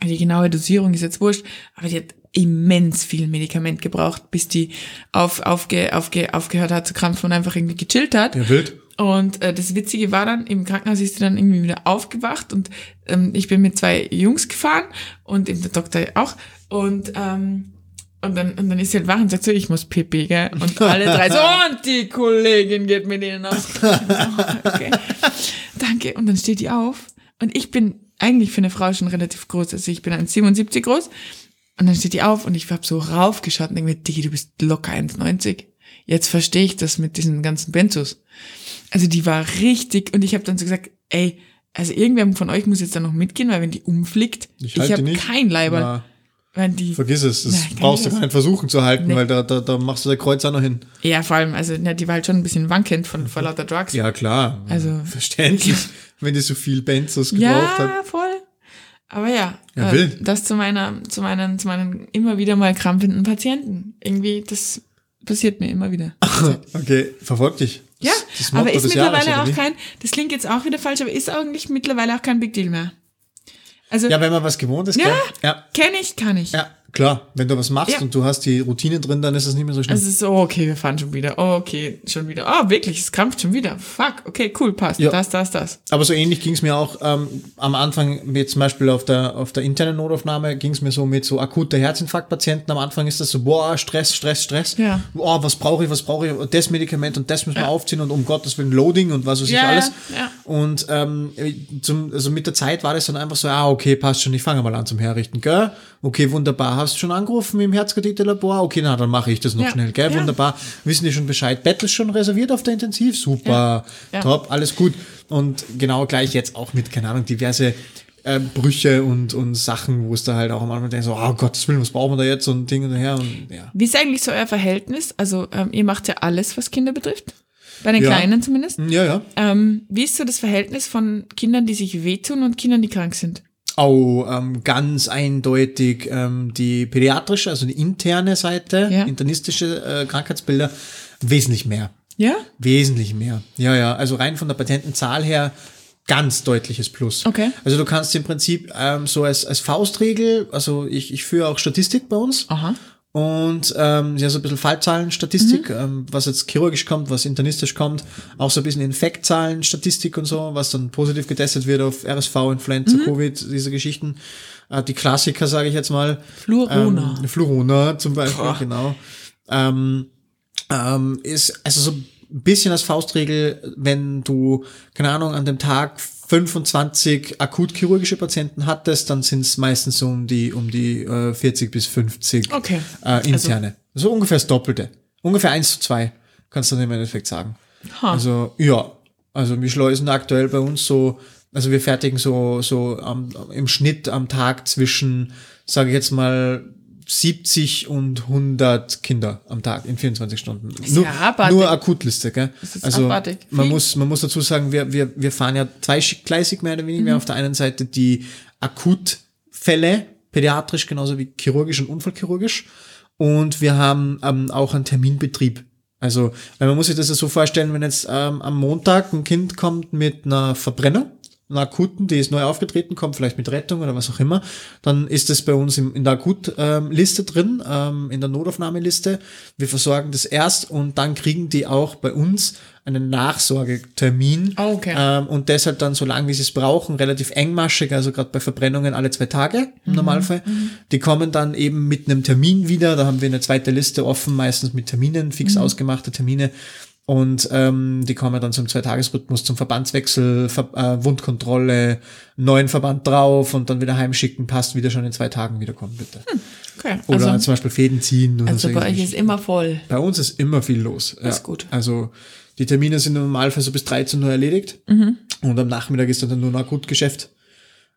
die genaue Dosierung ist jetzt wurscht, aber die hat immens viel Medikament gebraucht, bis die auf, aufge, aufge, aufgehört hat zu krampfen und einfach irgendwie gechillt hat. Ja, wild. Und äh, das Witzige war dann, im Krankenhaus ist sie dann irgendwie wieder aufgewacht und ähm, ich bin mit zwei Jungs gefahren und eben der Doktor auch. Und, ähm, und, dann, und dann ist sie halt wach und sagt so, ich muss pipi, gell? Und alle drei so, und die Kollegin geht mit ihnen aus. okay. Danke. Und dann steht die auf. Und ich bin eigentlich für eine Frau schon relativ groß. Also ich bin 1,77 groß. Und dann steht die auf und ich hab so raufgeschaut und denke mir, Digi, du bist locker 1,90. Jetzt verstehe ich das mit diesen ganzen Benzos. Also die war richtig und ich habe dann so gesagt, ey, also irgendwer von euch muss jetzt da noch mitgehen, weil wenn die umfliegt, Ich ich, halte habe kein Leiberl. Na, Wenn die, vergiss es, das Na, brauchst du ich nicht versuchen zu halten, Nee. weil da, da, da machst du der Kreuz auch noch hin. ja, vor allem, also ja, die war halt schon ein bisschen wankend von vor lauter Drugs. Ja, klar. Also- Verständlich, wenn die so viel Benzos gebraucht hat. Ja, voll. Aber ja, Ja, äh, das zu meiner, zu meinen, zu meinen immer wieder mal krampfenden Patienten. Irgendwie, das passiert mir immer wieder. Okay, verfolgt dich. Ja, das aber ist Jahres, mittlerweile oder auch kein, das klingt jetzt auch wieder falsch, aber ist eigentlich mittlerweile auch kein Big Deal mehr. Also, Ja, wenn man was gewohnt ist, Ja. Ja, kenne ich, kann ich. ja, klar. Wenn du was machst Ja. und du hast die Routine drin, dann ist es nicht mehr so schlimm. Also so, okay, wir fahren schon wieder. Oh, okay, schon wieder. Oh, wirklich, es krampft schon wieder. Fuck, okay, cool, passt. Ja. Das, das, das. Aber so ähnlich ging es mir auch ähm, am Anfang, wie zum Beispiel auf der, auf der internen Notaufnahme, ging es mir so mit so akuter Herzinfarktpatienten. Am Anfang ist das so, boah, Stress, Stress, Stress. Ja. Boah, was brauche ich, was brauche ich, das Medikament und das müssen wir aufziehen und um Gottes Willen Loading und was weiß ich Ja, alles. ja, ja. Und ähm, zum, also mit der Zeit war das dann einfach so, ah, okay, passt schon, ich fange mal an zum Herrichten, gell? Okay, wunderbar, hast du schon angerufen im Herzkatheterlabor? Okay, na, dann mache ich das noch Ja. schnell, gell? Ja. Wunderbar. Wissen die schon Bescheid? Ist schon reserviert auf der Intensiv? Super, Ja. top, alles gut. Und genau gleich jetzt auch mit, keine Ahnung, diverse äh, Brüche und, und Sachen, wo es da halt auch am Anfang denkt, so, oh Gottes Willen, was brauchen wir da jetzt? Und Ding und her und ja. Wie ist eigentlich so euer Verhältnis? Also, ähm, ihr macht ja alles, was Kinder betrifft. Bei den Ja. Kleinen zumindest. Ja, ja. Ähm, wie ist so das Verhältnis von Kindern, die sich wehtun und Kindern, die krank sind? Oh, ähm, ganz eindeutig ähm, die pädiatrische, also die interne Seite, Ja. internistische äh, Krankheitsbilder, wesentlich mehr. Ja? Wesentlich mehr. Ja, ja. Also rein von der Patentenzahl her ganz deutliches Plus. Okay. Also du kannst im Prinzip ähm, so als, als Faustregel, also ich, ich führe auch Statistik bei uns. Aha. Und ähm, ja, so ein bisschen Fallzahlenstatistik, Mhm. ähm, was jetzt chirurgisch kommt, was internistisch kommt, auch so ein bisschen Infektzahlenstatistik und so, was dann positiv getestet wird auf RSV, Influenza, Mhm. Covid, diese Geschichten. Äh, die Klassiker, sage ich jetzt mal. Flurona. Ähm, Flurona zum Beispiel, Boah. genau. Ähm, ähm, ist also so ein bisschen als Faustregel, wenn du, keine Ahnung, an dem Tag 25 akut chirurgische Patienten hattest, dann sind es meistens so um die, um die äh, 40 bis 50 Okay. äh, interne. so ungefähr das Doppelte. Ungefähr 1 zu 2, kannst du dann im Endeffekt sagen. Ha. Also, ja. Also wir schleusen aktuell bei uns so, also wir fertigen so, so am, im Schnitt am Tag zwischen, sage ich jetzt mal, 70 und 100 Kinder am Tag in 24 Stunden. nur, ja nur Akutliste, gell? Also abartig. man muss, man muss dazu sagen, wir, wir, wir fahren ja zweigleisig mehr oder weniger. Mhm. Auf der einen Seite die Akutfälle, pädiatrisch genauso wie chirurgisch und unfallchirurgisch. Und wir haben ähm, auch einen Terminbetrieb. Also, weil man muss sich das ja so vorstellen, wenn jetzt ähm, am Montag ein Kind kommt mit einer Verbrennung, einer akuten, die ist neu aufgetreten, kommt vielleicht mit Rettung oder was auch immer, dann ist das bei uns in der Akutliste Liste drin, ähm, in der Notaufnahmeliste. Wir versorgen das erst und dann kriegen die auch bei uns einen Nachsorgetermin. Ah, okay. Ähm, und deshalb dann so lange, wie sie es brauchen, relativ engmaschig, also gerade bei Verbrennungen alle zwei Tage im Normalfall. Die kommen dann eben mit einem Termin wieder, da haben wir eine zweite Liste offen, meistens mit Terminen, fix ausgemachte Termine. Und ähm, die kommen dann zum Zweitagesrhythmus, zum Verbandswechsel, Ver äh, Wundkontrolle, neuen Verband drauf und dann wieder heimschicken, passt wieder schon in zwei Tagen wiederkommen, bitte. Okay. Oder also, zum Beispiel Fäden ziehen. Oder also solche bei euch ist immer voll. Bei uns ist immer viel los. Ja. ist gut. Also die Termine sind im Normalfall so bis 13 Uhr erledigt Mhm. und am Nachmittag ist dann nur noch Akutgeschäft.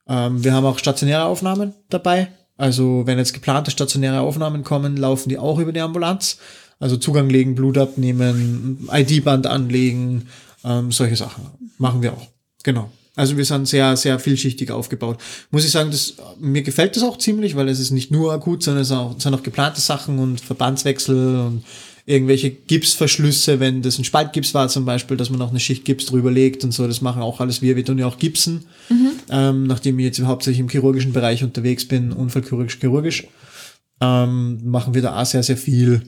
Ähm, wir haben auch stationäre Aufnahmen dabei. Also wenn jetzt geplante stationäre Aufnahmen kommen, laufen die auch über die Ambulanz. Also Zugang legen, Blut abnehmen, ID-Band anlegen, ähm, solche Sachen machen wir auch. Genau. Also wir sind sehr, sehr vielschichtig aufgebaut. Muss ich sagen, das, mir gefällt das auch ziemlich, weil es ist nicht nur akut, sondern es sind auch, sind auch geplante Sachen und Verbandswechsel und irgendwelche Gipsverschlüsse, wenn das ein Spaltgips war zum Beispiel, dass man auch eine Schicht Gips drüber legt und so, das machen auch alles wir. Wir tun ja auch Gipsen, ähm, nachdem ich jetzt hauptsächlich im chirurgischen Bereich unterwegs bin, unfallchirurgisch, chirurgisch, ähm, machen wir da auch sehr, sehr viel.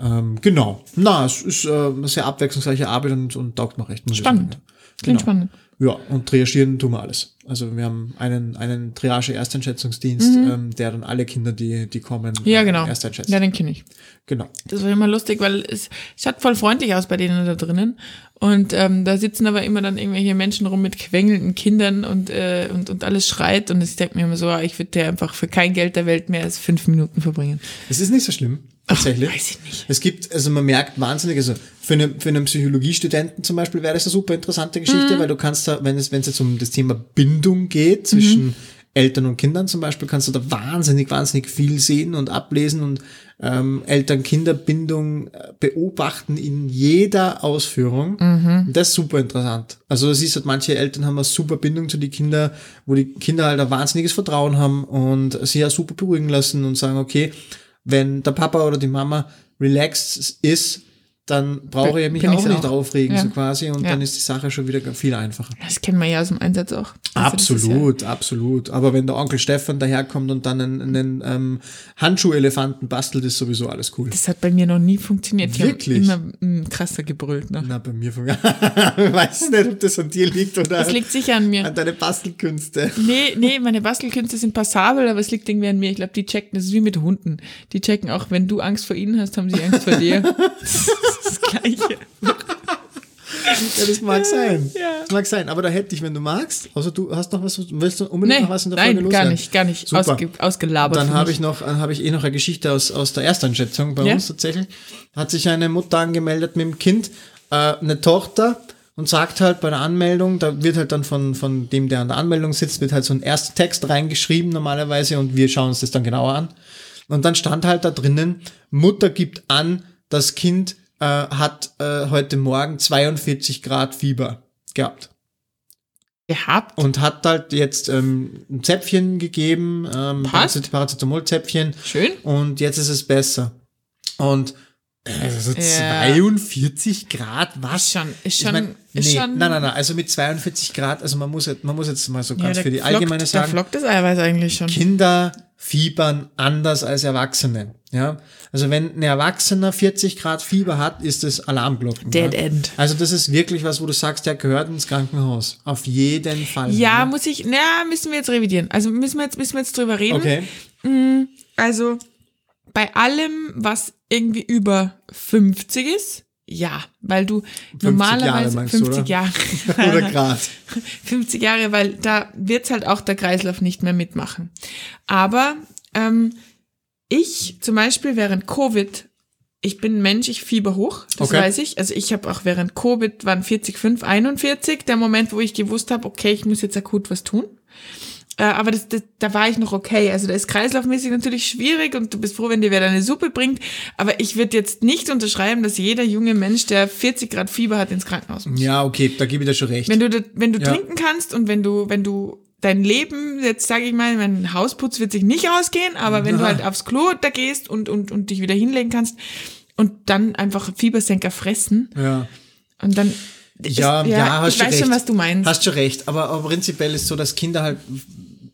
Ähm, genau. Na, es ist äh, eine sehr abwechslungsreiche Arbeit und, und taugt mir recht. Spannend. sagen. Klingt Genau. spannend. Ja, und triagieren tun wir alles. Also wir haben einen, einen Triage-Ersteinschätzungsdienst, ähm, der dann alle Kinder, die, die kommen, Mhm. Ja, äh, genau. erst einschätzt. Ja, den kenne ich. genau. Das war immer lustig, weil es schaut voll freundlich aus bei denen da drinnen. Und ähm, da sitzen aber immer dann irgendwelche Menschen rum mit quengelnden Kindern und, äh, und, und alles schreit. Und ich denke mir immer so, ah, ich würde der einfach für kein Geld der Welt mehr als fünf Minuten verbringen. Es ist nicht so schlimm, tatsächlich. weiß ich nicht. Es gibt, also man merkt wahnsinnig, also für, eine, für einen Psychologiestudenten zum Beispiel wäre das eine super interessante Geschichte, Mhm. weil du kannst da, wenn es, wenn es jetzt um das Thema Bindung geht zwischen Mhm. Eltern und Kindern zum Beispiel, kannst du da wahnsinnig, wahnsinnig viel sehen und ablesen und ähm, Eltern-Kinder-Bindung äh, beobachten in jeder Ausführung. Mhm. Das ist super interessant. Also es ist halt, manche Eltern haben eine super Bindung zu den Kindern, wo die Kinder halt ein wahnsinniges Vertrauen haben und sie ja super beruhigen lassen und sagen, okay, wenn der Papa oder die Mama relaxed ist, dann brauche ich mich Bin auch nicht auch. aufregen, Ja. so quasi, und Ja. dann ist die Sache schon wieder viel einfacher. Das kennen wir ja aus dem Einsatz auch. Also das ist Absolut, absolut. Aber wenn der Onkel Stefan daherkommt und dann einen, einen ähm, Handschuhelefanten bastelt, ist sowieso alles cool. Ja, das hat bei mir noch nie funktioniert. Wirklich? haben immer mm, krasser gebrüllt. Ne? Na, bei mir von, ich weiß nicht, ob das an dir liegt oder Das liegt sicher an mir. an deine Bastelkünste. Nee, nee, meine Bastelkünste sind passabel, aber es liegt irgendwie an mir. Ich glaube, die checken, das ist wie mit Hunden. Die checken auch, wenn du Angst vor ihnen hast, haben sie Angst vor dir. Gleiche. Ja, das mag sein. Ja. Das mag sein, aber da hätte ich, wenn du magst, außer du hast noch was, willst du unbedingt Nee, noch was in der Folge nein, gar loswerden? nicht, gar nicht. Super. Ausge, ausgelabert. Dann habe ich noch, habe ich eh noch eine Geschichte aus, aus der Ersteinschätzung bei Ja. uns tatsächlich. Hat sich eine Mutter angemeldet mit dem Kind, äh, eine Tochter und sagt halt bei der Anmeldung, da wird halt dann von, von dem, der an der Anmeldung sitzt, wird halt so ein erster Text reingeschrieben normalerweise und wir schauen uns das dann genauer an. Und dann stand halt da drinnen, Mutter gibt an, das Kind äh, hat äh, heute Morgen 42 Grad Fieber gehabt gehabt. und hat halt jetzt ähm, ein Zäpfchen gegeben, ähm. Paracetamol-Zäpfchen Schön. und jetzt ist es besser. Und also Ja. 42 Grad, was? Ist schon, ist Ich schon, mein, ist nee, schon. nein, nein, nein, also mit 42 Grad, also man muss, jetzt- man muss jetzt mal so Ja, ganz da für die flockt- allgemeine Da sagen, flockt das Eiweiß eigentlich schon. Kinder fiebern anders als Erwachsene. Ja, also wenn ein Erwachsener 40 Grad Fieber hat, ist es Alarmglocken. Dead ja? End. Also das ist wirklich was, wo du sagst, der gehört ins Krankenhaus. Auf jeden Fall. Ja, muss ich, na, müssen wir jetzt revidieren. Also müssen wir jetzt, müssen wir jetzt drüber reden. Okay. Also bei allem, was irgendwie über 50 ist, ja, weil du 50 Jahre normalerweise du, 50 oder? Jahre Oder Grad. 50 Jahre, weil da wird's halt auch der Kreislauf nicht mehr mitmachen. Aber ähm, ich zum Beispiel während Covid, ich bin Mensch, ich fieber hoch, das Okay. weiß ich. Also ich habe auch während Covid waren 40,5, 41, der Moment, wo ich gewusst habe, okay, ich muss jetzt akut was tun. Äh, aber das, das, da war ich noch okay. Also da ist kreislaufmäßig natürlich schwierig und du bist froh, wenn dir wer deine Suppe bringt. Aber ich würde jetzt nicht unterschreiben, dass jeder junge Mensch, der 40 Grad Fieber hat, ins Krankenhaus muss. Ja, okay, da gebe ich dir schon recht. Wenn du, wenn du Ja. trinken kannst und wenn du, wenn du dein Leben, jetzt sage ich mal, mein Hausputz wird sich nicht ausgehen, aber wenn du halt aufs Klo da gehst und, und, und dich wieder hinlegen kannst und dann einfach Fiebersenker fressen ja. und dann Ja, ist, ja, hast ich weiß recht. schon, was du meinst. Hast schon recht, aber, aber prinzipiell ist so, dass Kinder halt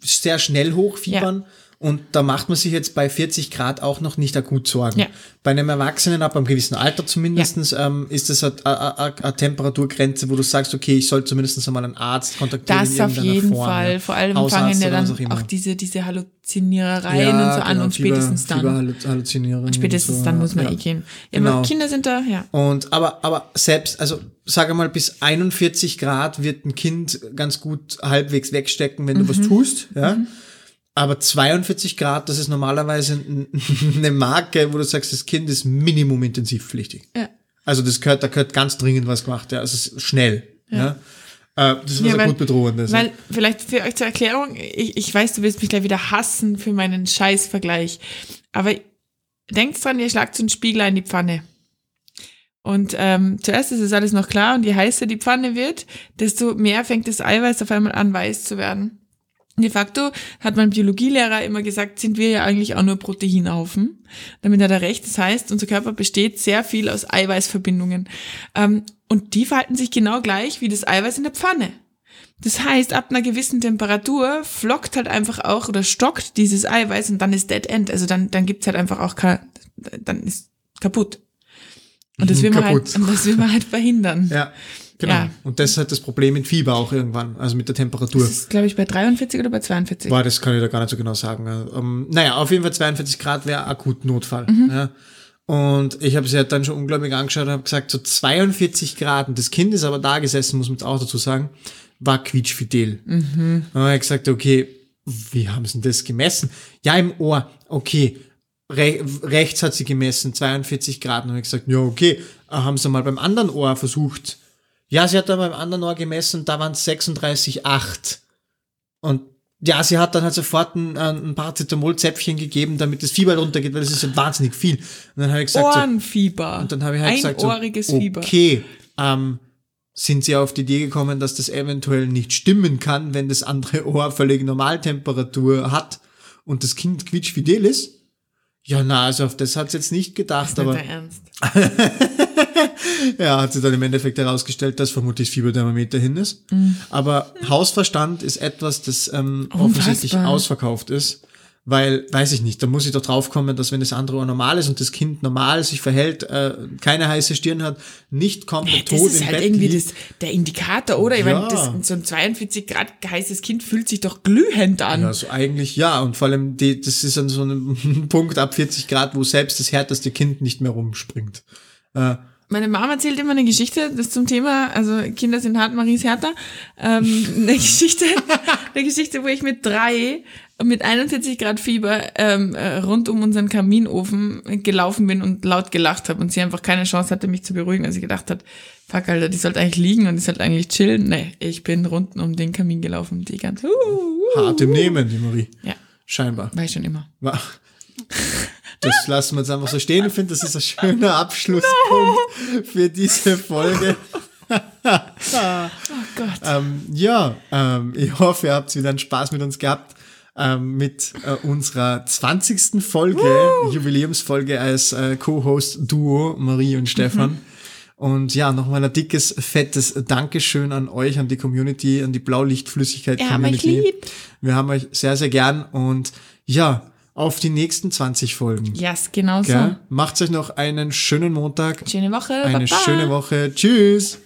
sehr schnell hochfiebern. Und da macht man sich jetzt bei 40 Grad auch noch nicht akut Sorgen. Ja. Bei einem Erwachsenen, ab einem gewissen Alter zumindestens, ähm, ist das eine, Temperaturgrenze, wo du sagst, okay, ich soll zumindest einmal einen Arzt kontaktieren. das auf jeden Form, Fall. ja. Vor allem Hausarzt fangen ja dann immer. auch diese, diese Halluziniereien und so an genau, und spätestens dann. Fieberhalluzinierungen und Spätestens so, dann muss man ja. eh gehen. Ja, Genau. Kinder sind da, ja. Und aber, aber selbst, also sage mal, bis 41 Grad wird ein Kind ganz gut halbwegs wegstecken, wenn du Mhm. was tust, ja. Aber 42 Grad, das ist normalerweise eine Marke, wo du sagst, das Kind ist minimum intensivpflichtig. Ja. Also das gehört, da gehört ganz dringend was gemacht, ja. Also es ist schnell, ja. Äh, das ist was Ja, ja, weil- gut bedrohendes. ja. Weil, vielleicht für euch zur Erklärung, ich, ich weiß, du wirst mich gleich wieder hassen für meinen Scheißvergleich. Aber denkt dran, ihr schlagt so einen Spiegel in die Pfanne. Und ähm, zuerst ist es alles noch klar und je heißer die Pfanne wird, desto mehr fängt das Eiweiß auf einmal an, weiß zu werden. De facto hat mein Biologielehrer immer gesagt, sind wir ja eigentlich auch nur Proteinhaufen. Damit hat er recht. Das heißt, unser Körper besteht sehr viel aus Eiweißverbindungen. Ähm, und die verhalten sich genau gleich wie das Eiweiß in der Pfanne. Das heißt, ab einer gewissen Temperatur flockt halt einfach auch oder stockt dieses Eiweiß und dann ist Dead End. Also dann, dann gibt's halt einfach auch kein, dann ist kaputt. Und das will man halt, Kaputt. und das will man halt verhindern. Ja, genau. Ja. Und das ist halt das Problem mit Fieber auch irgendwann, also mit der Temperatur. Das ist, glaube ich, bei 43 oder bei 42. Boah, das kann ich da gar nicht so genau sagen. Ähm, naja, auf jeden Fall 42 Grad wäre akut Notfall. Ja. Und ich habe sie halt dann schon unglaublich angeschaut und habe gesagt, so 42 Grad. Und das Kind ist aber da gesessen, muss man jetzt auch dazu sagen, war quietschfidel. Und dann habe ich gesagt, okay, wie haben sie denn das gemessen? Ja, im Ohr. Okay, Re rechts hat sie gemessen, 42 Grad. Und dann habe ich gesagt, ja, okay, haben sie mal beim anderen Ohr versucht. Ja, sie hat dann beim anderen Ohr gemessen, da waren es 36,8. Und ja, sie hat dann halt sofort ein, ein Paracetamol-Zäpfchen gegeben, damit das Fieber runtergeht, weil das ist ja wahnsinnig viel. Und dann habe ich gesagt, so, Ohrenfieber. und dann habe ich halt gesagt, so, okay, ähm, sind sie auf die Idee gekommen, dass das eventuell nicht stimmen kann, wenn das andere Ohr völlig Normaltemperatur hat und das Kind quietschfidel ist? Ja, na, also auf das hat sie jetzt nicht gedacht, Nicht aber Ernst. ja, hat sich dann im Endeffekt herausgestellt, dass vermutlich das Fieberthermometer hin ist. Aber Hausverstand ist etwas, das ähm, offensichtlich ausverkauft ist. Weil, weiß ich nicht, da muss ich doch drauf kommen, dass wenn das andere Ohr normal ist und das Kind normal sich verhält, äh, keine heiße Stirn hat, nicht komplett Das tot ist im halt Bett irgendwie liegt. das, der Indikator, oder? Ich Ja. meine, das, so ein 42 Grad heißes Kind fühlt sich doch glühend an. Also eigentlich ja, und vor allem, die, das ist an so einem Punkt ab 40 Grad, wo selbst das härteste Kind nicht mehr rumspringt. Äh, Meine Mama erzählt immer eine Geschichte, das zum Thema, also Kinder sind hart, Maries härter. Ähm, eine Geschichte, eine Geschichte, wo ich mit drei mit 41 Grad Fieber ähm, äh, rund um unseren Kaminofen gelaufen bin und laut gelacht habe und sie einfach keine Chance hatte, mich zu beruhigen, als sie gedacht hat, fuck, Alter, die sollte eigentlich liegen und die sollte eigentlich chillen. Nee, ich bin rund um den Kamin gelaufen, die ganze, uh, uh, hart im Nehmen, die Marie. ja, Scheinbar. war ich schon immer. Das lassen wir jetzt einfach so stehen. Ich finde, das ist ein schöner Abschlusspunkt für diese Folge. Oh Gott. Ähm, ja, ähm, ich hoffe, ihr habt wieder einen Spaß mit uns gehabt. Ähm, mit äh, unserer 20. Folge, Jubiläumsfolge als äh, Co-Host-Duo, Marie und Stefan. Mhm. Und ja, nochmal ein dickes, fettes Dankeschön an euch, an die Community, an die Wir haben euch Blaulichtflüssigkeit-Community. lieb. Wir haben euch sehr, sehr gern und ja, auf die nächsten 20 Folgen. Yes, genau so. Gell? Macht euch noch einen schönen Montag, Schöne Woche. eine Baba. schöne Woche. Tschüss.